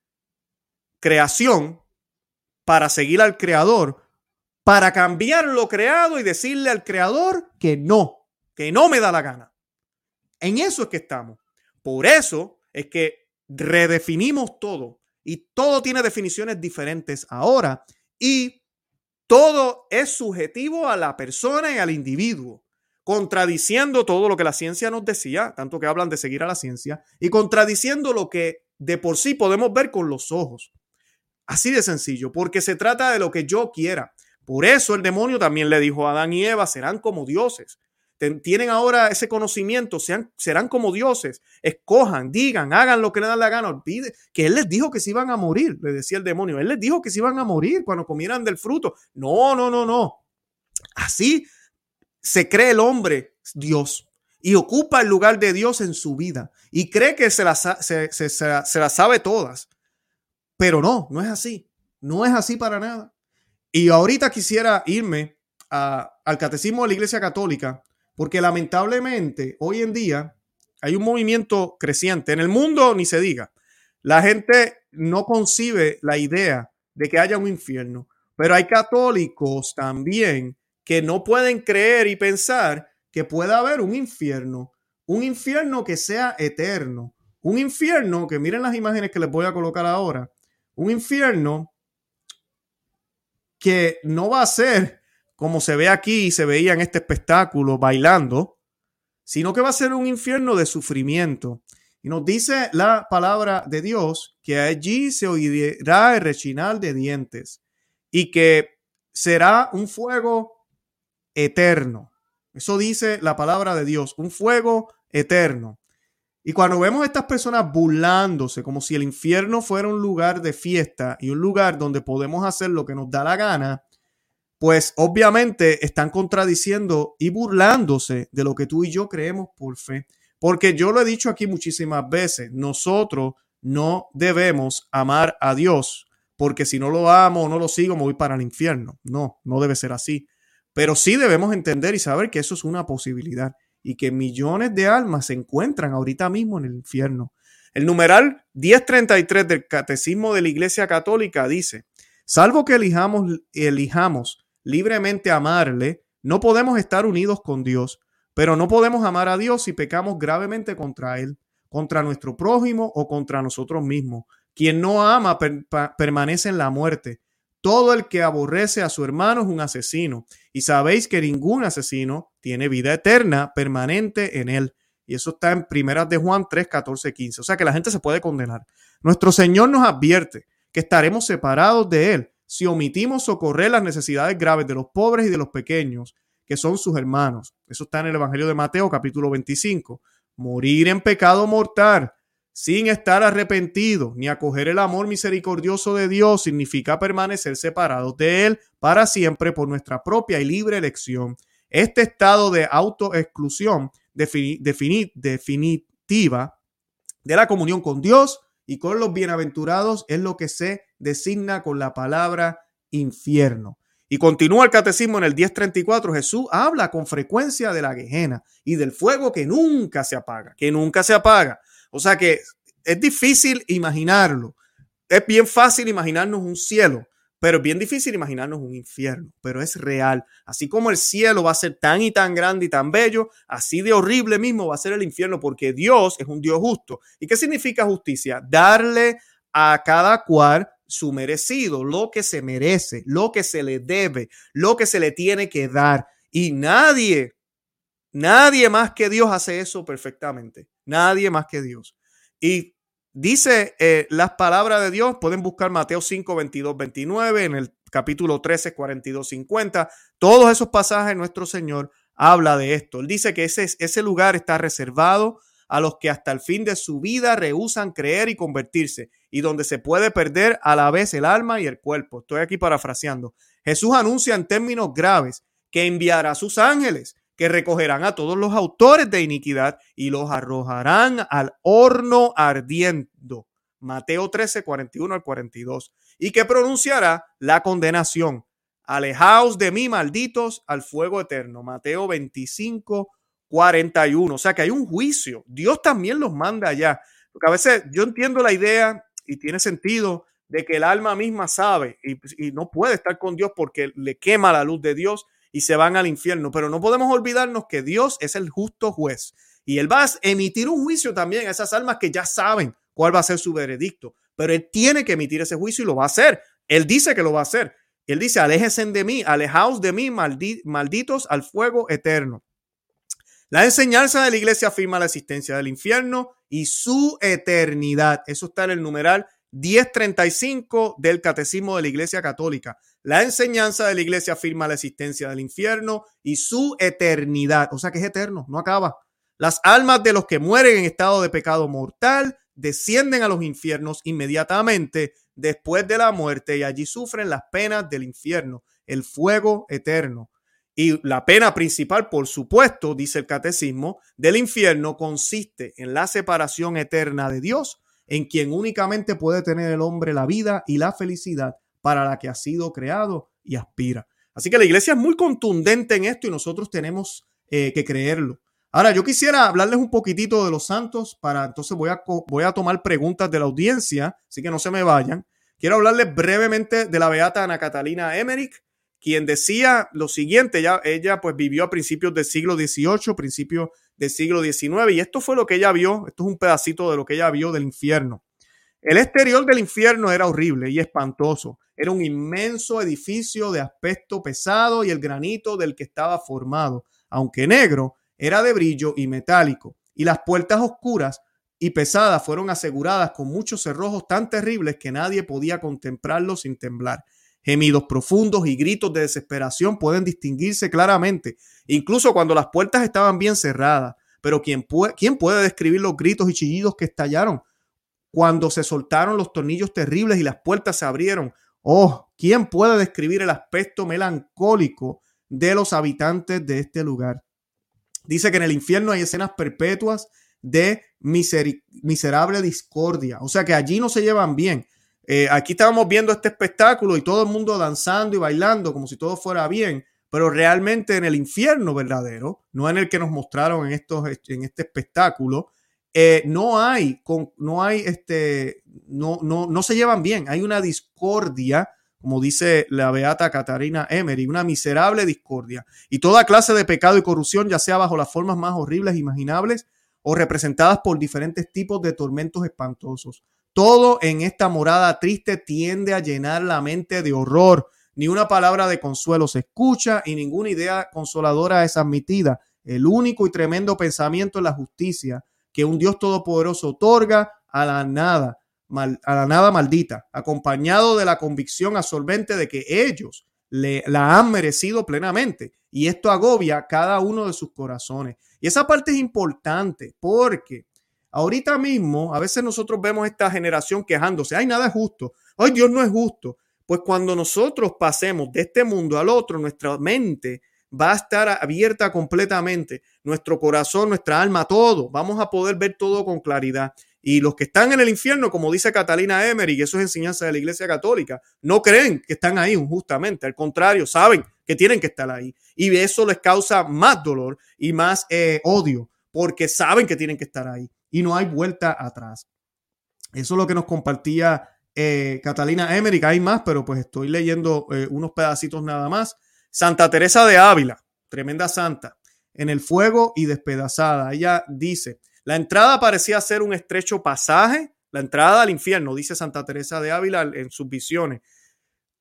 creación para seguir al creador, para cambiar lo creado y decirle al creador que no, que no me da la gana. En eso es que estamos. Por eso es que redefinimos todo y todo tiene definiciones diferentes ahora y todo es subjetivo a la persona y al individuo contradiciendo todo lo que la ciencia nos decía, tanto que hablan de seguir a la ciencia, y contradiciendo lo que de por sí podemos ver con los ojos. Así de sencillo, porque se trata de lo que yo quiera. Por eso el demonio también le dijo a Adán y Eva, serán como dioses. Tienen ahora ese conocimiento, sean, serán como dioses. Escojan, digan, hagan lo que le dan la gana. Olvide que él les dijo que se iban a morir, le decía el demonio. Él les dijo que se iban a morir cuando comieran del fruto. No, no, no, no. Así se cree el hombre Dios y ocupa el lugar de Dios en su vida y cree que se las se, se, sabe todas. Pero no, no es así. No es así para nada. Y ahorita quisiera irme al catecismo de la Iglesia Católica, porque lamentablemente hoy en día hay un movimiento creciente. En el mundo ni se diga. La gente no concibe la idea de que haya un infierno, pero hay católicos también que no pueden creer y pensar que pueda haber un infierno, un infierno que sea eterno, un infierno que miren las imágenes que les voy a colocar ahora, un infierno que no va a ser como se ve aquí y se veía en este espectáculo bailando, sino que va a ser un infierno de sufrimiento. Y nos dice la palabra de Dios que allí se oirá el rechinar de dientes y que será un fuego eterno. Eso dice la palabra de Dios, un fuego eterno. Y cuando vemos a estas personas burlándose como si el infierno fuera un lugar de fiesta y un lugar donde podemos hacer lo que nos da la gana, pues obviamente están contradiciendo y burlándose de lo que tú y yo creemos por fe. Porque yo lo he dicho aquí muchísimas veces, nosotros no debemos amar a Dios, porque si no lo amo o no lo sigo, me voy para el infierno. No, no debe ser así. Pero sí debemos entender y saber que eso es una posibilidad y que millones de almas se encuentran ahorita mismo en el infierno. El numeral 1033 del Catecismo de la Iglesia Católica dice, salvo que elijamos, elijamos libremente amarle, no podemos estar unidos con Dios, pero no podemos amar a Dios si pecamos gravemente contra Él, contra nuestro prójimo o contra nosotros mismos. Quien no ama permanece en la muerte. Todo el que aborrece a su hermano es un asesino. Y sabéis que ningún asesino tiene vida eterna permanente en él. Y eso está en Primeras de Juan 3, 14, 15. O sea que la gente se puede condenar. Nuestro Señor nos advierte que estaremos separados de Él si omitimos socorrer las necesidades graves de los pobres y de los pequeños, que son sus hermanos. Eso está en el Evangelio de Mateo, capítulo 25. Morir en pecado mortal sin estar arrepentido ni acoger el amor misericordioso de Dios significa permanecer separados de Él para siempre por nuestra propia y libre elección. Este estado de autoexclusión definitiva de la comunión con Dios y con los bienaventurados es lo que se designa con la palabra infierno. Y continúa el catecismo en el 1034. Jesús habla con frecuencia de la quejena y del fuego que nunca se apaga, que nunca se apaga. O sea que es difícil imaginarlo. Es bien fácil imaginarnos un cielo, pero es bien difícil imaginarnos un infierno, pero es real. Así como el cielo va a ser tan y tan grande y tan bello, así de horrible mismo va a ser el infierno, porque Dios es un Dios justo. ¿Y qué significa justicia? Darle a cada cual su merecido, lo que se merece, lo que se le debe, lo que se le tiene que dar. Y nadie, nadie más que Dios hace eso perfectamente. Nadie más que Dios. Y dice eh, las palabras de Dios, pueden buscar Mateo 5, 22, 29, en el capítulo 13, 42, 50. Todos esos pasajes nuestro Señor habla de esto. Él dice que ese, ese lugar está reservado a los que hasta el fin de su vida rehusan creer y convertirse, y donde se puede perder a la vez el alma y el cuerpo. Estoy aquí parafraseando. Jesús anuncia en términos graves que enviará a sus ángeles que recogerán a todos los autores de iniquidad y los arrojarán al horno ardiendo. Mateo 13, 41 al 42. Y que pronunciará la condenación. Alejaos de mí, malditos, al fuego eterno. Mateo 25, 41. O sea que hay un juicio. Dios también los manda allá. Porque a veces yo entiendo la idea y tiene sentido de que el alma misma sabe y, y no puede estar con Dios porque le quema la luz de Dios y se van al infierno. Pero no podemos olvidarnos que Dios es el justo juez y Él va a emitir un juicio también a esas almas que ya saben cuál va a ser su veredicto. Pero Él tiene que emitir ese juicio y lo va a hacer. Él dice que lo va a hacer. Él dice, aléjense de mí, alejaos de mí, malditos al fuego eterno. La enseñanza de la iglesia afirma la existencia del infierno y su eternidad. Eso está en el numeral 1035 del Catecismo de la Iglesia Católica. La enseñanza de la iglesia afirma la existencia del infierno y su eternidad. O sea que es eterno, no acaba. Las almas de los que mueren en estado de pecado mortal descienden a los infiernos inmediatamente después de la muerte y allí sufren las penas del infierno, el fuego eterno. Y la pena principal, por supuesto, dice el catecismo, del infierno consiste en la separación eterna de Dios, en quien únicamente puede tener el hombre la vida y la felicidad para la que ha sido creado y aspira. Así que la iglesia es muy contundente en esto y nosotros tenemos eh, que creerlo. Ahora, yo quisiera hablarles un poquitito de los santos para entonces voy a, voy a tomar preguntas de la audiencia, así que no se me vayan. Quiero hablarles brevemente de la beata Ana Catalina Emmerich, quien decía lo siguiente, ella, ella pues vivió a principios del siglo XVIII, principios del siglo XIX, y esto fue lo que ella vio, esto es un pedacito de lo que ella vio del infierno. El exterior del infierno era horrible y espantoso. Era un inmenso edificio de aspecto pesado y el granito del que estaba formado, aunque negro, era de brillo y metálico. Y las puertas oscuras y pesadas fueron aseguradas con muchos cerrojos tan terribles que nadie podía contemplarlos sin temblar. Gemidos profundos y gritos de desesperación pueden distinguirse claramente, incluso cuando las puertas estaban bien cerradas. Pero ¿quién puede, ¿quién puede describir los gritos y chillidos que estallaron cuando se soltaron los tornillos terribles y las puertas se abrieron. Oh, ¿quién puede describir el aspecto melancólico de los habitantes de este lugar? Dice que en el infierno hay escenas perpetuas de miserable discordia. O sea que allí no se llevan bien. Eh, aquí estábamos viendo este espectáculo y todo el mundo danzando y bailando como si todo fuera bien, pero realmente en el infierno verdadero, no en el que nos mostraron en, estos, en este espectáculo, eh, no hay, no hay, este, no, no, no se llevan bien. Hay una discordia, como dice la beata Catarina Emery, una miserable discordia. Y toda clase de pecado y corrupción, ya sea bajo las formas más horribles imaginables o representadas por diferentes tipos de tormentos espantosos. Todo en esta morada triste tiende a llenar la mente de horror. Ni una palabra de consuelo se escucha y ninguna idea consoladora es admitida. El único y tremendo pensamiento es la justicia que un Dios todopoderoso otorga a la nada, a la nada maldita, acompañado de la convicción absorbente de que ellos le, la han merecido plenamente. Y esto agobia cada uno de sus corazones. Y esa parte es importante porque ahorita mismo, a veces nosotros vemos esta generación quejándose, ay, nada es justo, ay, Dios no es justo. Pues cuando nosotros pasemos de este mundo al otro, nuestra mente va a estar abierta completamente, nuestro corazón, nuestra alma, todo, vamos a poder ver todo con claridad. Y los que están en el infierno, como dice Catalina Emery, y eso es enseñanza de la Iglesia Católica, no creen que están ahí justamente, al contrario, saben que tienen que estar ahí. Y eso les causa más dolor y más eh, odio, porque saben que tienen que estar ahí y no hay vuelta atrás. Eso es lo que nos compartía eh, Catalina Emery, hay más, pero pues estoy leyendo eh, unos pedacitos nada más. Santa Teresa de Ávila, tremenda santa, en el fuego y despedazada. Ella dice, la entrada parecía ser un estrecho pasaje, la entrada al infierno, dice Santa Teresa de Ávila en sus visiones.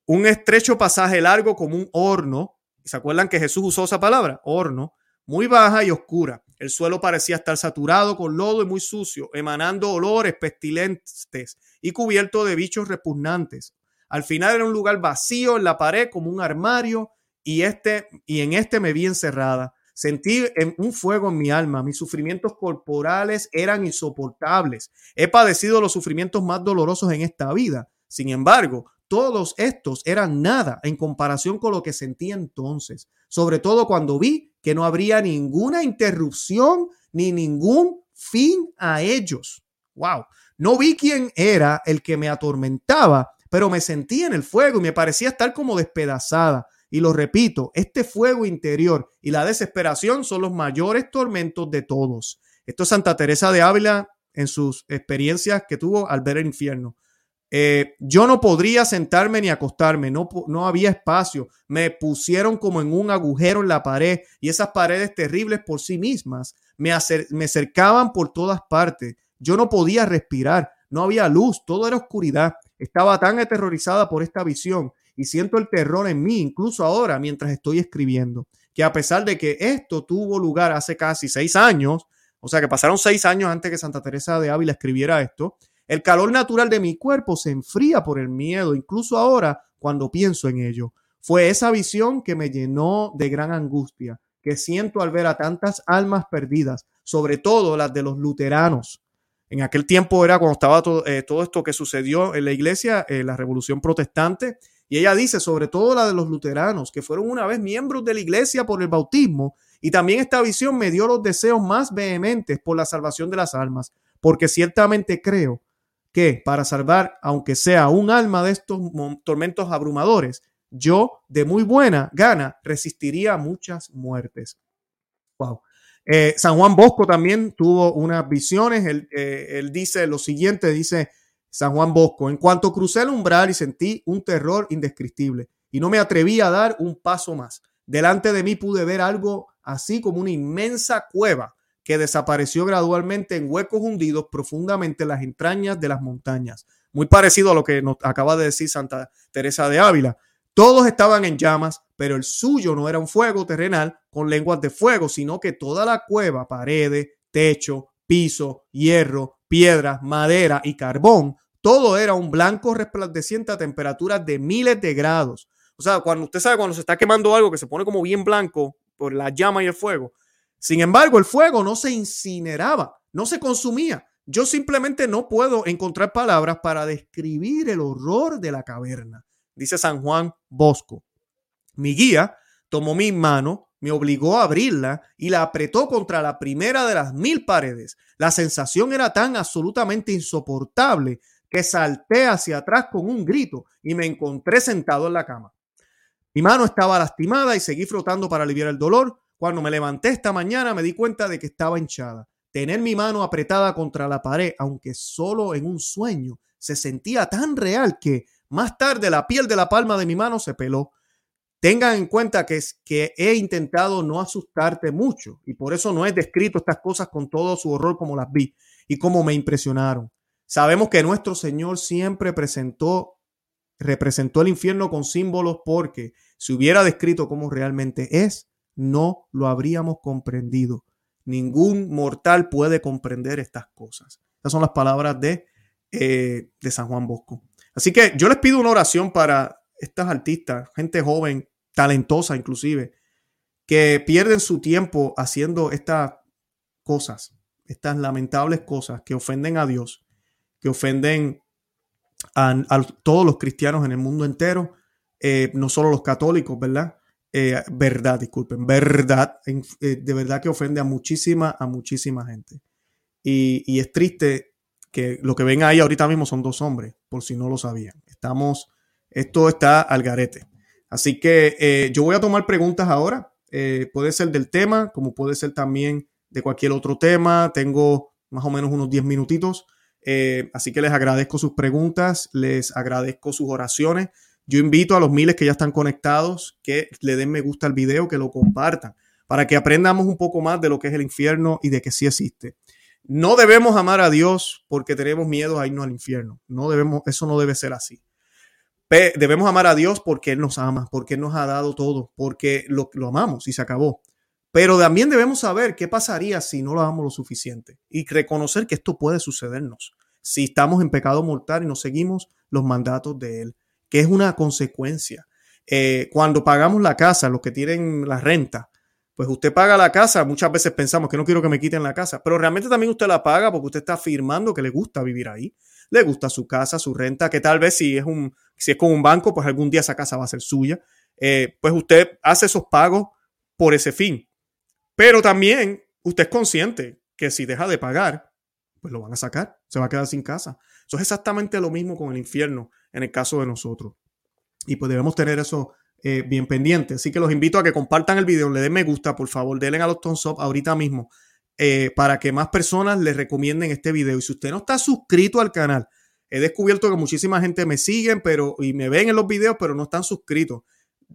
Un estrecho pasaje largo como un horno. ¿Se acuerdan que Jesús usó esa palabra? Horno, muy baja y oscura. El suelo parecía estar saturado con lodo y muy sucio, emanando olores pestilentes y cubierto de bichos repugnantes. Al final era un lugar vacío en la pared como un armario y este y en este me vi encerrada. Sentí un fuego en mi alma. Mis sufrimientos corporales eran insoportables. He padecido los sufrimientos más dolorosos en esta vida. Sin embargo, todos estos eran nada en comparación con lo que sentí entonces, sobre todo cuando vi que no habría ninguna interrupción ni ningún fin a ellos. Wow, no vi quién era el que me atormentaba, pero me sentí en el fuego y me parecía estar como despedazada. Y lo repito, este fuego interior y la desesperación son los mayores tormentos de todos. Esto es Santa Teresa de Ávila en sus experiencias que tuvo al ver el infierno. Eh, yo no podría sentarme ni acostarme, no, no había espacio. Me pusieron como en un agujero en la pared y esas paredes terribles por sí mismas me, me cercaban por todas partes. Yo no podía respirar, no había luz, todo era oscuridad. Estaba tan aterrorizada por esta visión y siento el terror en mí, incluso ahora mientras estoy escribiendo, que a pesar de que esto tuvo lugar hace casi seis años, o sea que pasaron seis años antes que Santa Teresa de Ávila escribiera esto, el calor natural de mi cuerpo se enfría por el miedo, incluso ahora cuando pienso en ello. Fue esa visión que me llenó de gran angustia, que siento al ver a tantas almas perdidas, sobre todo las de los luteranos. En aquel tiempo era cuando estaba todo, eh, todo esto que sucedió en la iglesia, eh, la revolución protestante, y ella dice, sobre todo la de los luteranos, que fueron una vez miembros de la iglesia por el bautismo, y también esta visión me dio los deseos más vehementes por la salvación de las almas, porque ciertamente creo que para salvar, aunque sea un alma de estos tormentos abrumadores, yo de muy buena gana resistiría muchas muertes. Wow. Eh, San Juan Bosco también tuvo unas visiones. Eh, él dice lo siguiente, dice, San Juan Bosco. En cuanto crucé el umbral y sentí un terror indescriptible y no me atreví a dar un paso más. Delante de mí pude ver algo así como una inmensa cueva que desapareció gradualmente en huecos hundidos profundamente en las entrañas de las montañas. Muy parecido a lo que nos acaba de decir Santa Teresa de Ávila. Todos estaban en llamas, pero el suyo no era un fuego terrenal con lenguas de fuego, sino que toda la cueva, paredes, techo, piso, hierro, piedras, madera y carbón, todo era un blanco resplandeciente a temperaturas de miles de grados. O sea, cuando usted sabe cuando se está quemando algo que se pone como bien blanco por la llama y el fuego. Sin embargo, el fuego no se incineraba, no se consumía. Yo simplemente no puedo encontrar palabras para describir el horror de la caverna, dice San Juan Bosco. Mi guía tomó mi mano, me obligó a abrirla y la apretó contra la primera de las mil paredes. La sensación era tan absolutamente insoportable que salté hacia atrás con un grito y me encontré sentado en la cama. Mi mano estaba lastimada y seguí frotando para aliviar el dolor. Cuando me levanté esta mañana me di cuenta de que estaba hinchada. Tener mi mano apretada contra la pared, aunque solo en un sueño, se sentía tan real que más tarde la piel de la palma de mi mano se peló. Tengan en cuenta que, es, que he intentado no asustarte mucho y por eso no he descrito estas cosas con todo su horror como las vi y como me impresionaron. Sabemos que nuestro Señor siempre presentó, representó el infierno con símbolos porque si hubiera descrito cómo realmente es, no lo habríamos comprendido. Ningún mortal puede comprender estas cosas. Estas son las palabras de, eh, de San Juan Bosco. Así que yo les pido una oración para estas artistas, gente joven, talentosa inclusive, que pierden su tiempo haciendo estas cosas, estas lamentables cosas que ofenden a Dios, que ofenden a, todos los cristianos en el mundo entero, eh, no solo los católicos, ¿verdad? Eh, verdad, disculpen, verdad, eh, de verdad que ofende a muchísima, a muchísima gente. Y, es triste que lo que ven ahí ahorita mismo son dos hombres, por si no lo sabían. Estamos, esto está al garete. Así que yo voy a tomar preguntas ahora. puede ser del tema, como puede ser también de cualquier otro tema. Tengo más o menos unos 10 minutitos. Eh, así que les agradezco sus preguntas, les agradezco sus oraciones. Yo invito a los miles que ya están conectados que le den me gusta al video, que lo compartan, para que aprendamos un poco más de lo que es el infierno y de que sí existe. No debemos amar a Dios porque tenemos miedo a irnos al infierno. No debemos, eso no debe ser así. debemos amar a Dios porque Él nos ama, porque Él nos ha dado todo, porque lo, lo amamos y se acabó. Pero también debemos saber qué pasaría si no lo hagamos lo suficiente y reconocer que esto puede sucedernos si estamos en pecado mortal y no seguimos los mandatos de Él, que es una consecuencia. Eh, cuando pagamos la casa, los que tienen la renta, pues usted paga la casa, muchas veces pensamos que no quiero que me quiten la casa, pero realmente también usted la paga porque usted está afirmando que le gusta vivir ahí, le gusta su casa, su renta, que tal vez si es un, si es con un banco, pues algún día esa casa va a ser suya. Eh, pues usted hace esos pagos por ese fin. Pero también usted es consciente que si deja de pagar, pues lo van a sacar, se va a quedar sin casa. Eso es exactamente lo mismo con el infierno en el caso de nosotros. Y pues debemos tener eso eh, bien pendiente. Así que los invito a que compartan el video, le den me gusta, por favor, denle a los thumbs up ahorita mismo eh, para que más personas les recomienden este video. Y si usted no está suscrito al canal, he descubierto que muchísima gente me siguen pero, y me ven en los videos, pero no están suscritos.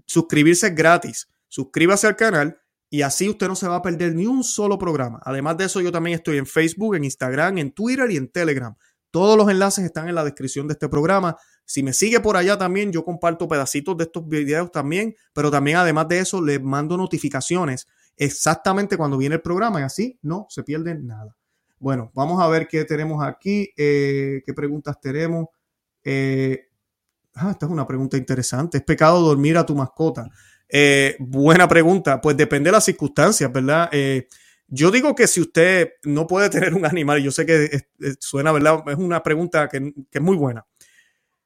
Suscribirse es gratis. Suscríbase al canal y así usted no se va a perder ni un solo programa. Además de eso, yo también estoy en Facebook, en Instagram, en Twitter y en Telegram. Todos los enlaces están en la descripción de este programa. Si me sigue por allá también, yo comparto pedacitos de estos videos también, pero también además de eso, les mando notificaciones exactamente cuando viene el programa y así no se pierde nada. Bueno, vamos a ver qué tenemos aquí, eh, qué preguntas tenemos. Eh, ah, esta es una pregunta interesante. ¿Es pecado dormir a tu mascota? Eh, buena pregunta. Pues depende de las circunstancias, ¿verdad? Yo digo que si usted no puede tener un animal, yo sé que suena, ¿verdad? Es una pregunta que, es muy buena.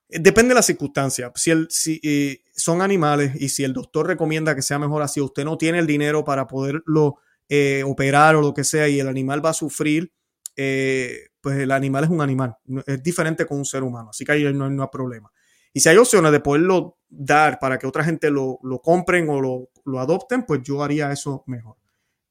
Depende de las circunstancias. Si, si son animales y si el doctor recomienda que sea mejor así, usted no tiene el dinero para poderlo eh, operar o lo que sea y el animal va a sufrir, pues el animal es un animal. Es diferente con un ser humano. Así que ahí no, no hay problema. Y si hay opciones de poderlo dar para que otra gente lo, compren o lo, adopten, pues yo haría eso mejor.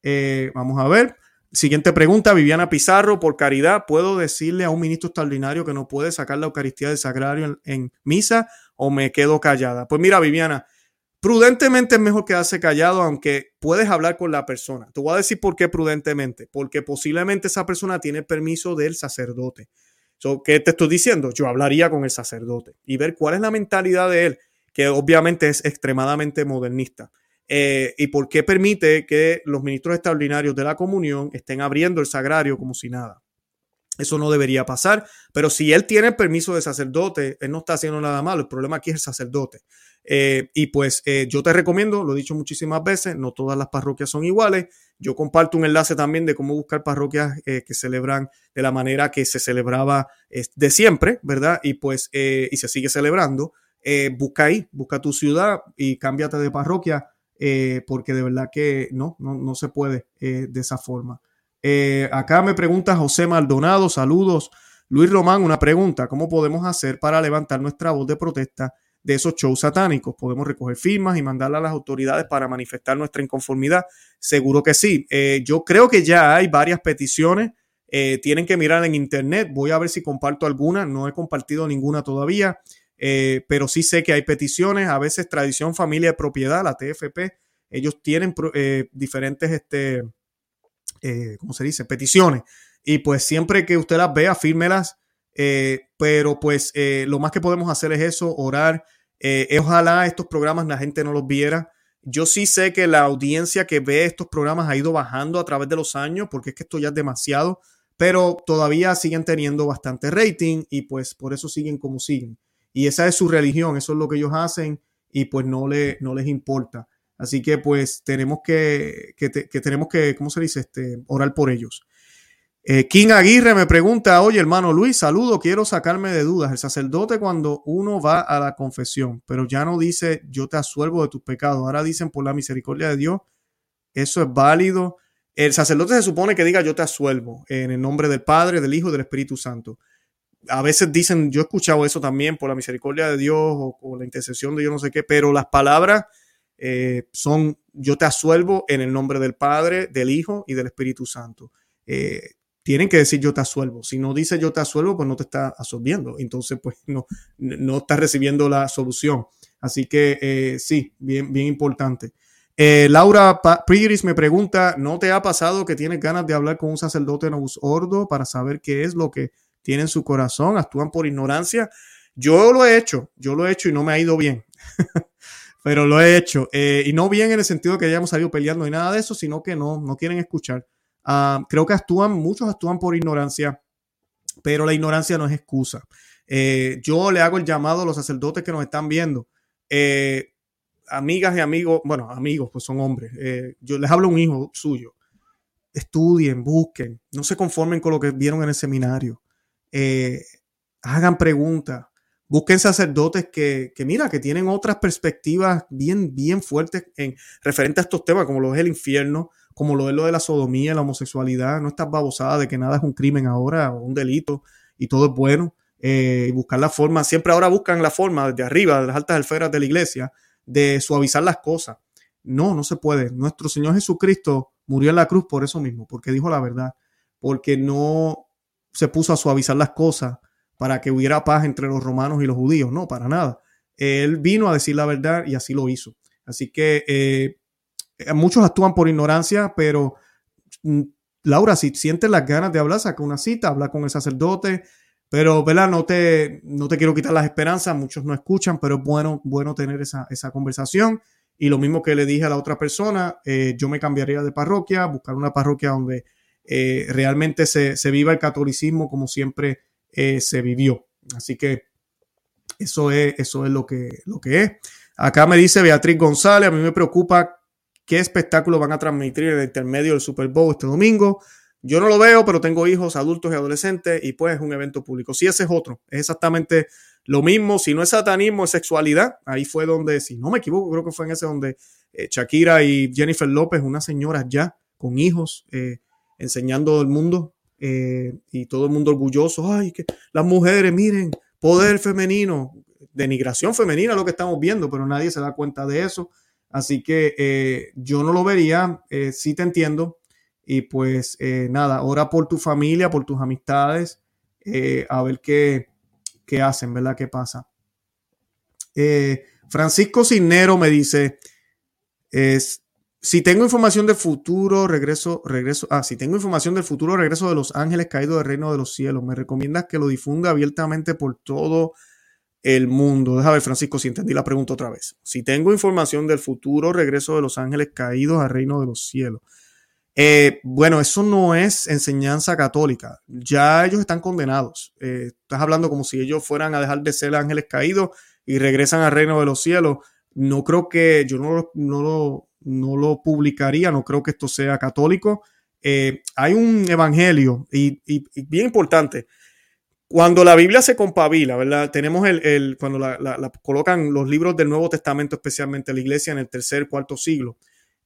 Eh, vamos a ver. Siguiente pregunta, Viviana Pizarro, por caridad, ¿puedo decirle a un ministro extraordinario que no puede sacar la Eucaristía del Sagrario en, misa o me quedo callada? Pues mira, Viviana, prudentemente es mejor quedarse callado, aunque puedes hablar con la persona. Te voy a decir por qué prudentemente, porque posiblemente esa persona tiene permiso del sacerdote. ¿Qué te estoy diciendo? Yo hablaría con el sacerdote y ver cuál es la mentalidad de él, que obviamente es extremadamente modernista. Eh, y por qué permite que los ministros extraordinarios de la comunión estén abriendo el sagrario como si nada. Eso no debería pasar, pero si él tiene permiso de sacerdote, él no está haciendo nada malo. El problema aquí es el sacerdote. Eh, y pues eh, yo te recomiendo, lo he dicho muchísimas veces, no todas las parroquias son iguales. Yo comparto un enlace también de cómo buscar parroquias que celebran de la manera que se celebraba de siempre, ¿verdad? Y pues, y se sigue celebrando. busca ahí, busca tu ciudad y cámbiate de parroquia, porque de verdad que no, no, no se puede de esa forma. acá me pregunta José Maldonado, saludos. Luis Román, una pregunta, ¿cómo podemos hacer para levantar nuestra voz de protesta? de esos shows satánicos. Podemos recoger firmas y mandarla a las autoridades para manifestar nuestra inconformidad. Seguro que sí. Eh, yo creo que ya hay varias peticiones. Eh, tienen que mirar en internet. Voy a ver si comparto alguna. No he compartido ninguna todavía. Eh, pero sí sé que hay peticiones. A veces Tradición Familia de Propiedad, la TFP, ellos tienen diferentes, este, ¿cómo se dice? Peticiones. Y pues siempre que usted las vea, fírmelas pero pues lo más que podemos hacer es eso, orar. ojalá estos programas la gente no los viera. Yo sí sé que la audiencia que ve estos programas ha ido bajando a través de los años, porque es que esto ya es demasiado, pero todavía siguen teniendo bastante rating y pues por eso siguen como siguen. Y esa es su religión, eso es lo que ellos hacen y pues no, le, no les importa. Así que pues tenemos que, que, tenemos que, ¿cómo se dice? Este, orar por ellos. Eh, King Aguirre me pregunta, oye hermano Luis, saludo, quiero sacarme de dudas. El sacerdote cuando uno va a la confesión, pero ya no dice yo te asuelvo de tus pecados, ahora dicen por la misericordia de Dios, eso es válido. El sacerdote se supone que diga yo te asuelvo en el nombre del Padre, del Hijo y del Espíritu Santo. A veces dicen, yo he escuchado eso también por la misericordia de Dios o, la intercesión de yo no sé qué, pero las palabras eh, son yo te asuelvo en el nombre del Padre, del Hijo y del Espíritu Santo. Eh, tienen que decir yo te asuelvo. Si no dice yo te asuelvo, pues no te está absolviendo. Entonces, pues no, no estás recibiendo la solución. Así que eh, sí, bien, bien importante. Laura Priris me pregunta, ¿no te ha pasado que tienes ganas de hablar con un sacerdote ordo para saber qué es lo que tiene en su corazón? ¿Actúan por ignorancia? Yo lo he hecho, yo lo he hecho y no me ha ido bien. Pero lo he hecho. Eh, y no bien en el sentido de que hayamos salido peleando y nada de eso, sino que no, no quieren escuchar. Ah, creo que actúan, muchos actúan por ignorancia, pero la ignorancia no es excusa. Eh, yo le hago el llamado a los sacerdotes que nos están viendo. Eh, amigas y amigos, bueno, amigos, pues son hombres. Yo les hablo a un hijo suyo. Estudien, busquen, no se conformen con lo que vieron en el seminario. Hagan preguntas, busquen sacerdotes que, que, mira, que tienen otras perspectivas bien, bien fuertes en referente a estos temas, como lo es el infierno, como lo es lo de la sodomía, la homosexualidad, no estás babosada de que nada es un crimen ahora o un delito y todo es bueno. Eh, buscar la forma, siempre ahora buscan la forma desde arriba, de las altas alferas de la iglesia, de suavizar las cosas. No, no se puede. Nuestro Señor Jesucristo murió en la cruz por eso mismo, porque dijo la verdad, porque no se puso a suavizar las cosas para que hubiera paz entre los romanos y los judíos, no, para nada. Él vino a decir la verdad y así lo hizo. Así que eh, muchos actúan por ignorancia, pero mm, Laura, si sientes las ganas de hablar, saca una cita, habla con el sacerdote, pero, ¿verdad? No te, no te quiero quitar las esperanzas, muchos no escuchan, pero es bueno, bueno tener esa, conversación. Y lo mismo que le dije a la otra persona, eh, yo me cambiaría de parroquia, buscar una parroquia donde eh, realmente se, viva el catolicismo como siempre se vivió. Así que eso es, eso es lo que, lo que es. Acá me dice Beatriz González, a mí me preocupa qué espectáculo van a transmitir en el intermedio del Super Bowl este domingo. Yo no lo veo, pero tengo hijos adultos y adolescentes y pues es un evento público. Si ese es otro, es exactamente lo mismo. Si no es satanismo, es sexualidad. Ahí fue donde, si no me equivoco, creo que fue en ese donde eh, Shakira y Jennifer López, unas señoras ya con hijos, eh, enseñando al mundo eh, y todo el mundo orgulloso. Ay, que las mujeres, miren, poder femenino, denigración femenina, lo que estamos viendo, pero nadie se da cuenta de eso. Así que eh, yo no lo vería, eh, sí te entiendo. Y pues nada, ora por tu familia, por tus amistades, a ver qué, qué, hacen, ¿verdad? ¿Qué pasa? Francisco Cisnero me dice, es, si tengo información del futuro, regreso, regreso, ah, si tengo información del futuro, regreso de los ángeles caídos del reino de los cielos, me recomiendas que lo difunda abiertamente por todo el mundo. Déjame ver, Francisco, si entendí la pregunta otra vez. Si tengo información del futuro regreso de los ángeles caídos al reino de los cielos. Eh, bueno, eso no es enseñanza católica. Ya ellos están condenados. Eh, estás hablando como si ellos fueran a dejar de ser ángeles caídos y regresan al reino de los cielos. No creo que, yo no, no, lo, no lo publicaría, no creo que esto sea católico. Eh, hay un evangelio y, bien importante cuando la Biblia se compabila, ¿verdad? Tenemos el, cuando la, colocan los libros del Nuevo Testamento, especialmente la iglesia en el tercer, cuarto siglo.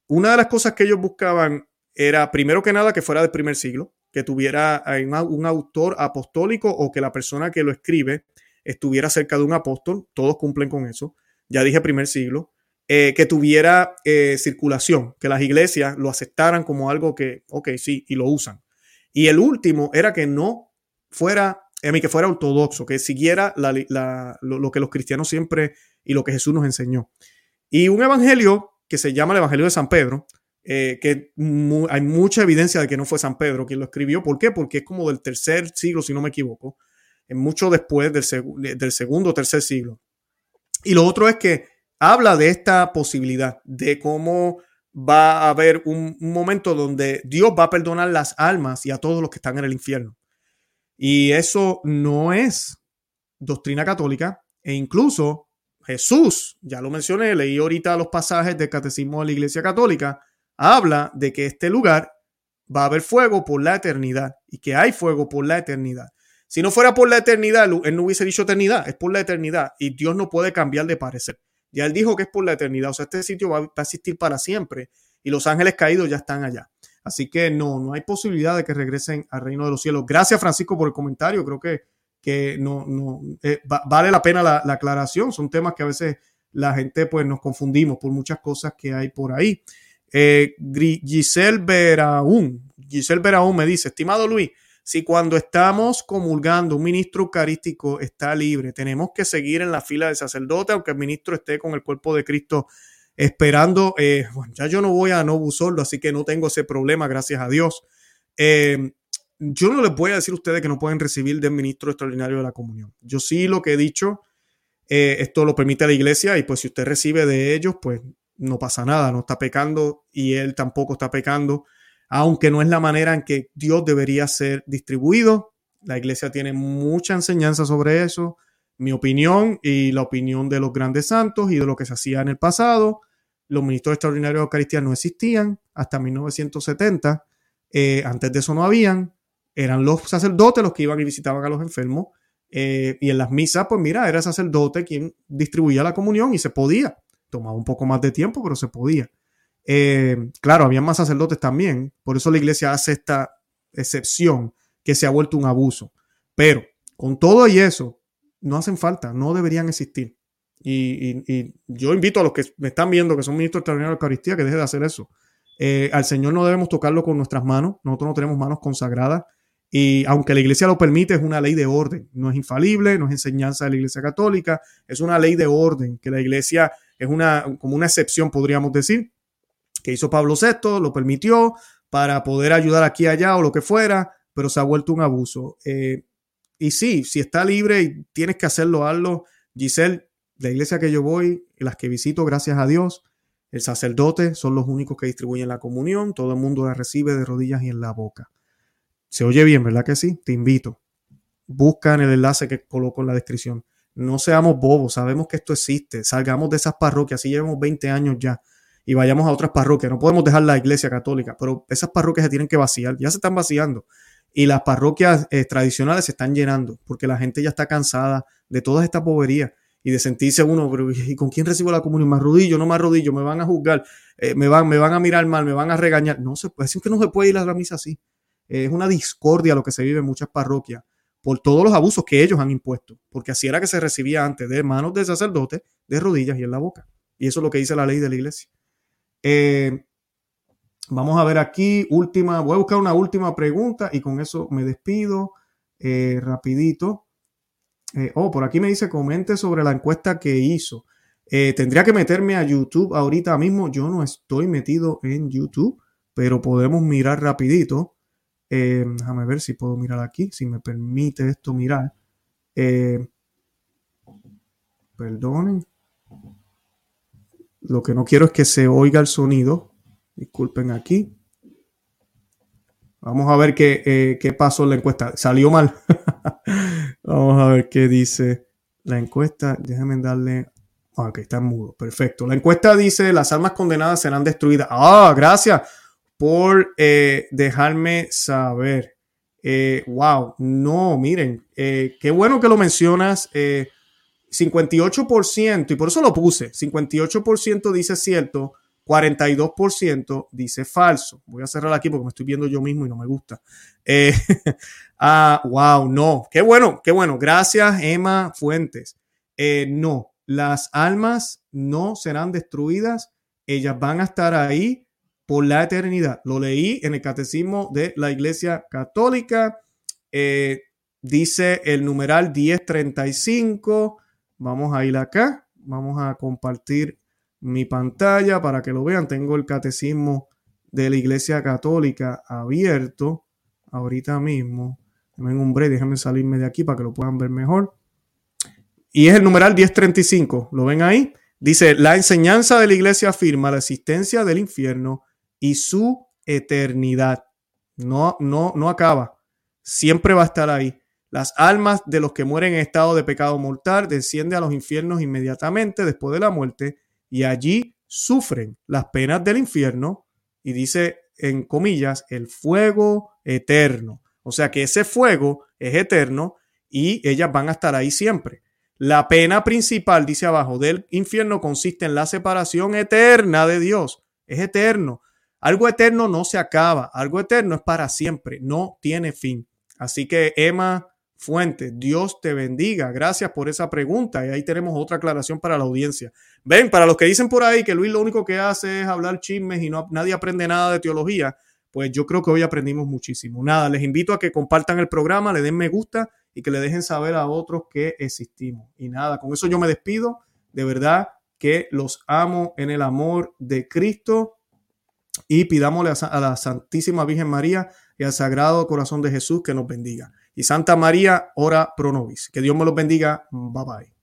Una de las cosas que ellos buscaban era, primero que nada, que fuera del primer siglo, que tuviera un autor apostólico o que la persona que lo escribe estuviera cerca de un apóstol. Todos cumplen con eso. Ya dije primer siglo. Eh, que tuviera eh, circulación, que las iglesias lo aceptaran como algo que, ok, sí, y lo usan. Y el último era que no fuera a mí que fuera ortodoxo, que siguiera lo, que los cristianos siempre y lo que Jesús nos enseñó. Y un evangelio que se llama el Evangelio de San Pedro, eh, que hay mucha evidencia de que no fue San Pedro quien lo escribió. ¿Por qué? Porque es como del tercer siglo, si no me equivoco. mucho después del segundo o tercer siglo. Y lo otro es que habla de esta posibilidad, de cómo va a haber un, momento donde Dios va a perdonar las almas y a todos los que están en el infierno. Y eso no es doctrina católica e incluso Jesús, ya lo mencioné, leí ahorita los pasajes del Catecismo de la Iglesia Católica, habla de que este lugar va a haber fuego por la eternidad y que hay fuego por la eternidad. Si no fuera por la eternidad, él no hubiese dicho eternidad, es por la eternidad y Dios no puede cambiar de parecer. Ya él dijo que es por la eternidad, o sea, este sitio va, a existir para siempre y los ángeles caídos ya están allá. Así que no, no hay posibilidad de que regresen al reino de los cielos. Gracias Francisco por el comentario, creo que, que no, no eh, vale la pena la, aclaración, son temas que a veces la gente pues nos confundimos por muchas cosas que hay por ahí. Eh, Giselle Beraún, Giselle me dice, estimado Luis, si cuando estamos comulgando un ministro eucarístico está libre, tenemos que seguir en la fila del sacerdote, aunque el ministro esté con el cuerpo de Cristo esperando. Eh, ya yo no voy a no solo, así que no tengo ese problema, gracias a Dios. Eh, yo no les voy a decir a ustedes que no pueden recibir del ministro extraordinario de la comunión. Yo sí lo que he dicho, eh, esto lo permite la iglesia y pues si usted recibe de ellos, pues no pasa nada, no está pecando y él tampoco está pecando aunque no es la manera en que Dios debería ser distribuido. La iglesia tiene mucha enseñanza sobre eso, mi opinión y la opinión de los grandes santos y de lo que se hacía en el pasado. Los ministros extraordinarios de Eucaristía no existían hasta 1970. Eh, antes de eso no habían. Eran los sacerdotes los que iban y visitaban a los enfermos. Eh, y en las misas, pues mira, era el sacerdote quien distribuía la comunión y se podía. Tomaba un poco más de tiempo, pero se podía. Eh, claro, había más sacerdotes también, por eso la iglesia hace esta excepción que se ha vuelto un abuso. Pero con todo y eso, no hacen falta, no deberían existir. Y, yo invito a los que me están viendo, que son ministros extraordinarios de Eucaristía, que dejen de hacer eso. Eh, al Señor no debemos tocarlo con nuestras manos, nosotros no tenemos manos consagradas. Y aunque la iglesia lo permite, es una ley de orden, no es infalible, no es enseñanza de la iglesia católica, es una ley de orden, que la iglesia es una, como una excepción, podríamos decir, que hizo Pablo VI, lo permitió para poder ayudar aquí y allá o lo que fuera, pero se ha vuelto un abuso. Eh, y sí, si está libre y tienes que hacerlo, hazlo. Giselle, la iglesia que yo voy, las que visito, gracias a Dios, el sacerdote son los únicos que distribuyen la comunión, todo el mundo la recibe de rodillas y en la boca. Se oye bien, ¿verdad que sí? Te invito. Busca en el enlace que coloco en la descripción. No seamos bobos, sabemos que esto existe. Salgamos de esas parroquias, así llevamos 20 años ya y vayamos a otras parroquias. No podemos dejar la iglesia católica, pero esas parroquias se tienen que vaciar, ya se están vaciando. Y las parroquias eh, tradicionales se están llenando porque la gente ya está cansada de toda esta povería y de sentirse uno, ¿y con quién recibo la comunión? ¿Más rodillo? ¿No más rodillo? ¿Me van a juzgar? Eh, ¿me, van, ¿Me van a mirar mal? ¿Me van a regañar? No se puede, es que no se puede ir a la misa así. es una discordia lo que se vive en muchas parroquias por todos los abusos que ellos han impuesto, porque así era que se recibía antes, de manos del sacerdote, de rodillas y en la boca. Y eso es lo que dice la ley de la iglesia. Eh, vamos a ver aquí, última, voy a buscar una última pregunta y con eso me despido eh, rapidito. Eh, oh, por aquí me dice, comente sobre la encuesta que hizo. tendría que meterme a YouTube ahorita mismo. Yo no estoy metido en YouTube, pero podemos mirar rapidito. déjame ver si puedo mirar aquí, si me permite esto mirar. perdonen. Lo que no quiero es que se oiga el sonido. Disculpen aquí. Vamos a ver qué, eh, qué pasó en la encuesta. Salió mal. Vamos a ver qué dice la encuesta. Déjenme darle. Ah, ok, está mudo. Perfecto. La encuesta dice: las armas condenadas serán destruidas. Ah, gracias por eh, dejarme saber. Eh, wow, no, miren, qué bueno que lo mencionas. 58%, y por eso lo puse, 58% dice cierto, 42% dice falso. Voy a cerrar aquí porque me estoy viendo yo mismo y no me gusta. Eh, ah, wow, no. Qué bueno, qué bueno. Gracias, Emma Fuentes. Eh, no, las almas no serán destruidas. Ellas van a estar ahí por la eternidad. Lo leí en el catecismo de la Iglesia Católica. Eh, dice el numeral 1035 Vamos a ir acá, vamos a compartir mi pantalla para que lo vean. Tengo el catecismo de la Iglesia Católica abierto ahorita mismo. en un break, déjenme salirme de aquí para que lo puedan ver mejor. Y es el numeral 1035, ¿lo ven ahí? Dice, la enseñanza de la iglesia afirma la existencia del infierno y su eternidad. No, no, no acaba. Siempre va a estar ahí. Las almas de los que mueren en estado de pecado mortal descienden a los infiernos inmediatamente después de la muerte y allí sufren las penas del infierno y dice en comillas el fuego eterno. O sea que ese fuego es eterno y ellas van a estar ahí siempre. La pena principal, dice abajo, del infierno consiste en la separación eterna de Dios. Es eterno. Algo eterno no se acaba, algo eterno es para siempre, no tiene fin. Así que Emma Fuente, Dios te bendiga. Gracias por esa pregunta. Y ahí tenemos otra aclaración para la audiencia. Ven, para los que dicen por ahí que Luis lo único que hace es hablar chismes y no, nadie aprende nada de teología, pues yo creo que hoy aprendimos muchísimo. Nada, les invito a que compartan el programa, le den me gusta y que le dejen saber a otros que existimos. Y nada, con eso yo me despido. De verdad que los amo en el amor de Cristo y pidámosle a, la Santísima Virgen María y al Sagrado Corazón de Jesús que nos bendiga. Y Santa María, ora pro nobis. Que Dios me los bendiga. Bye bye.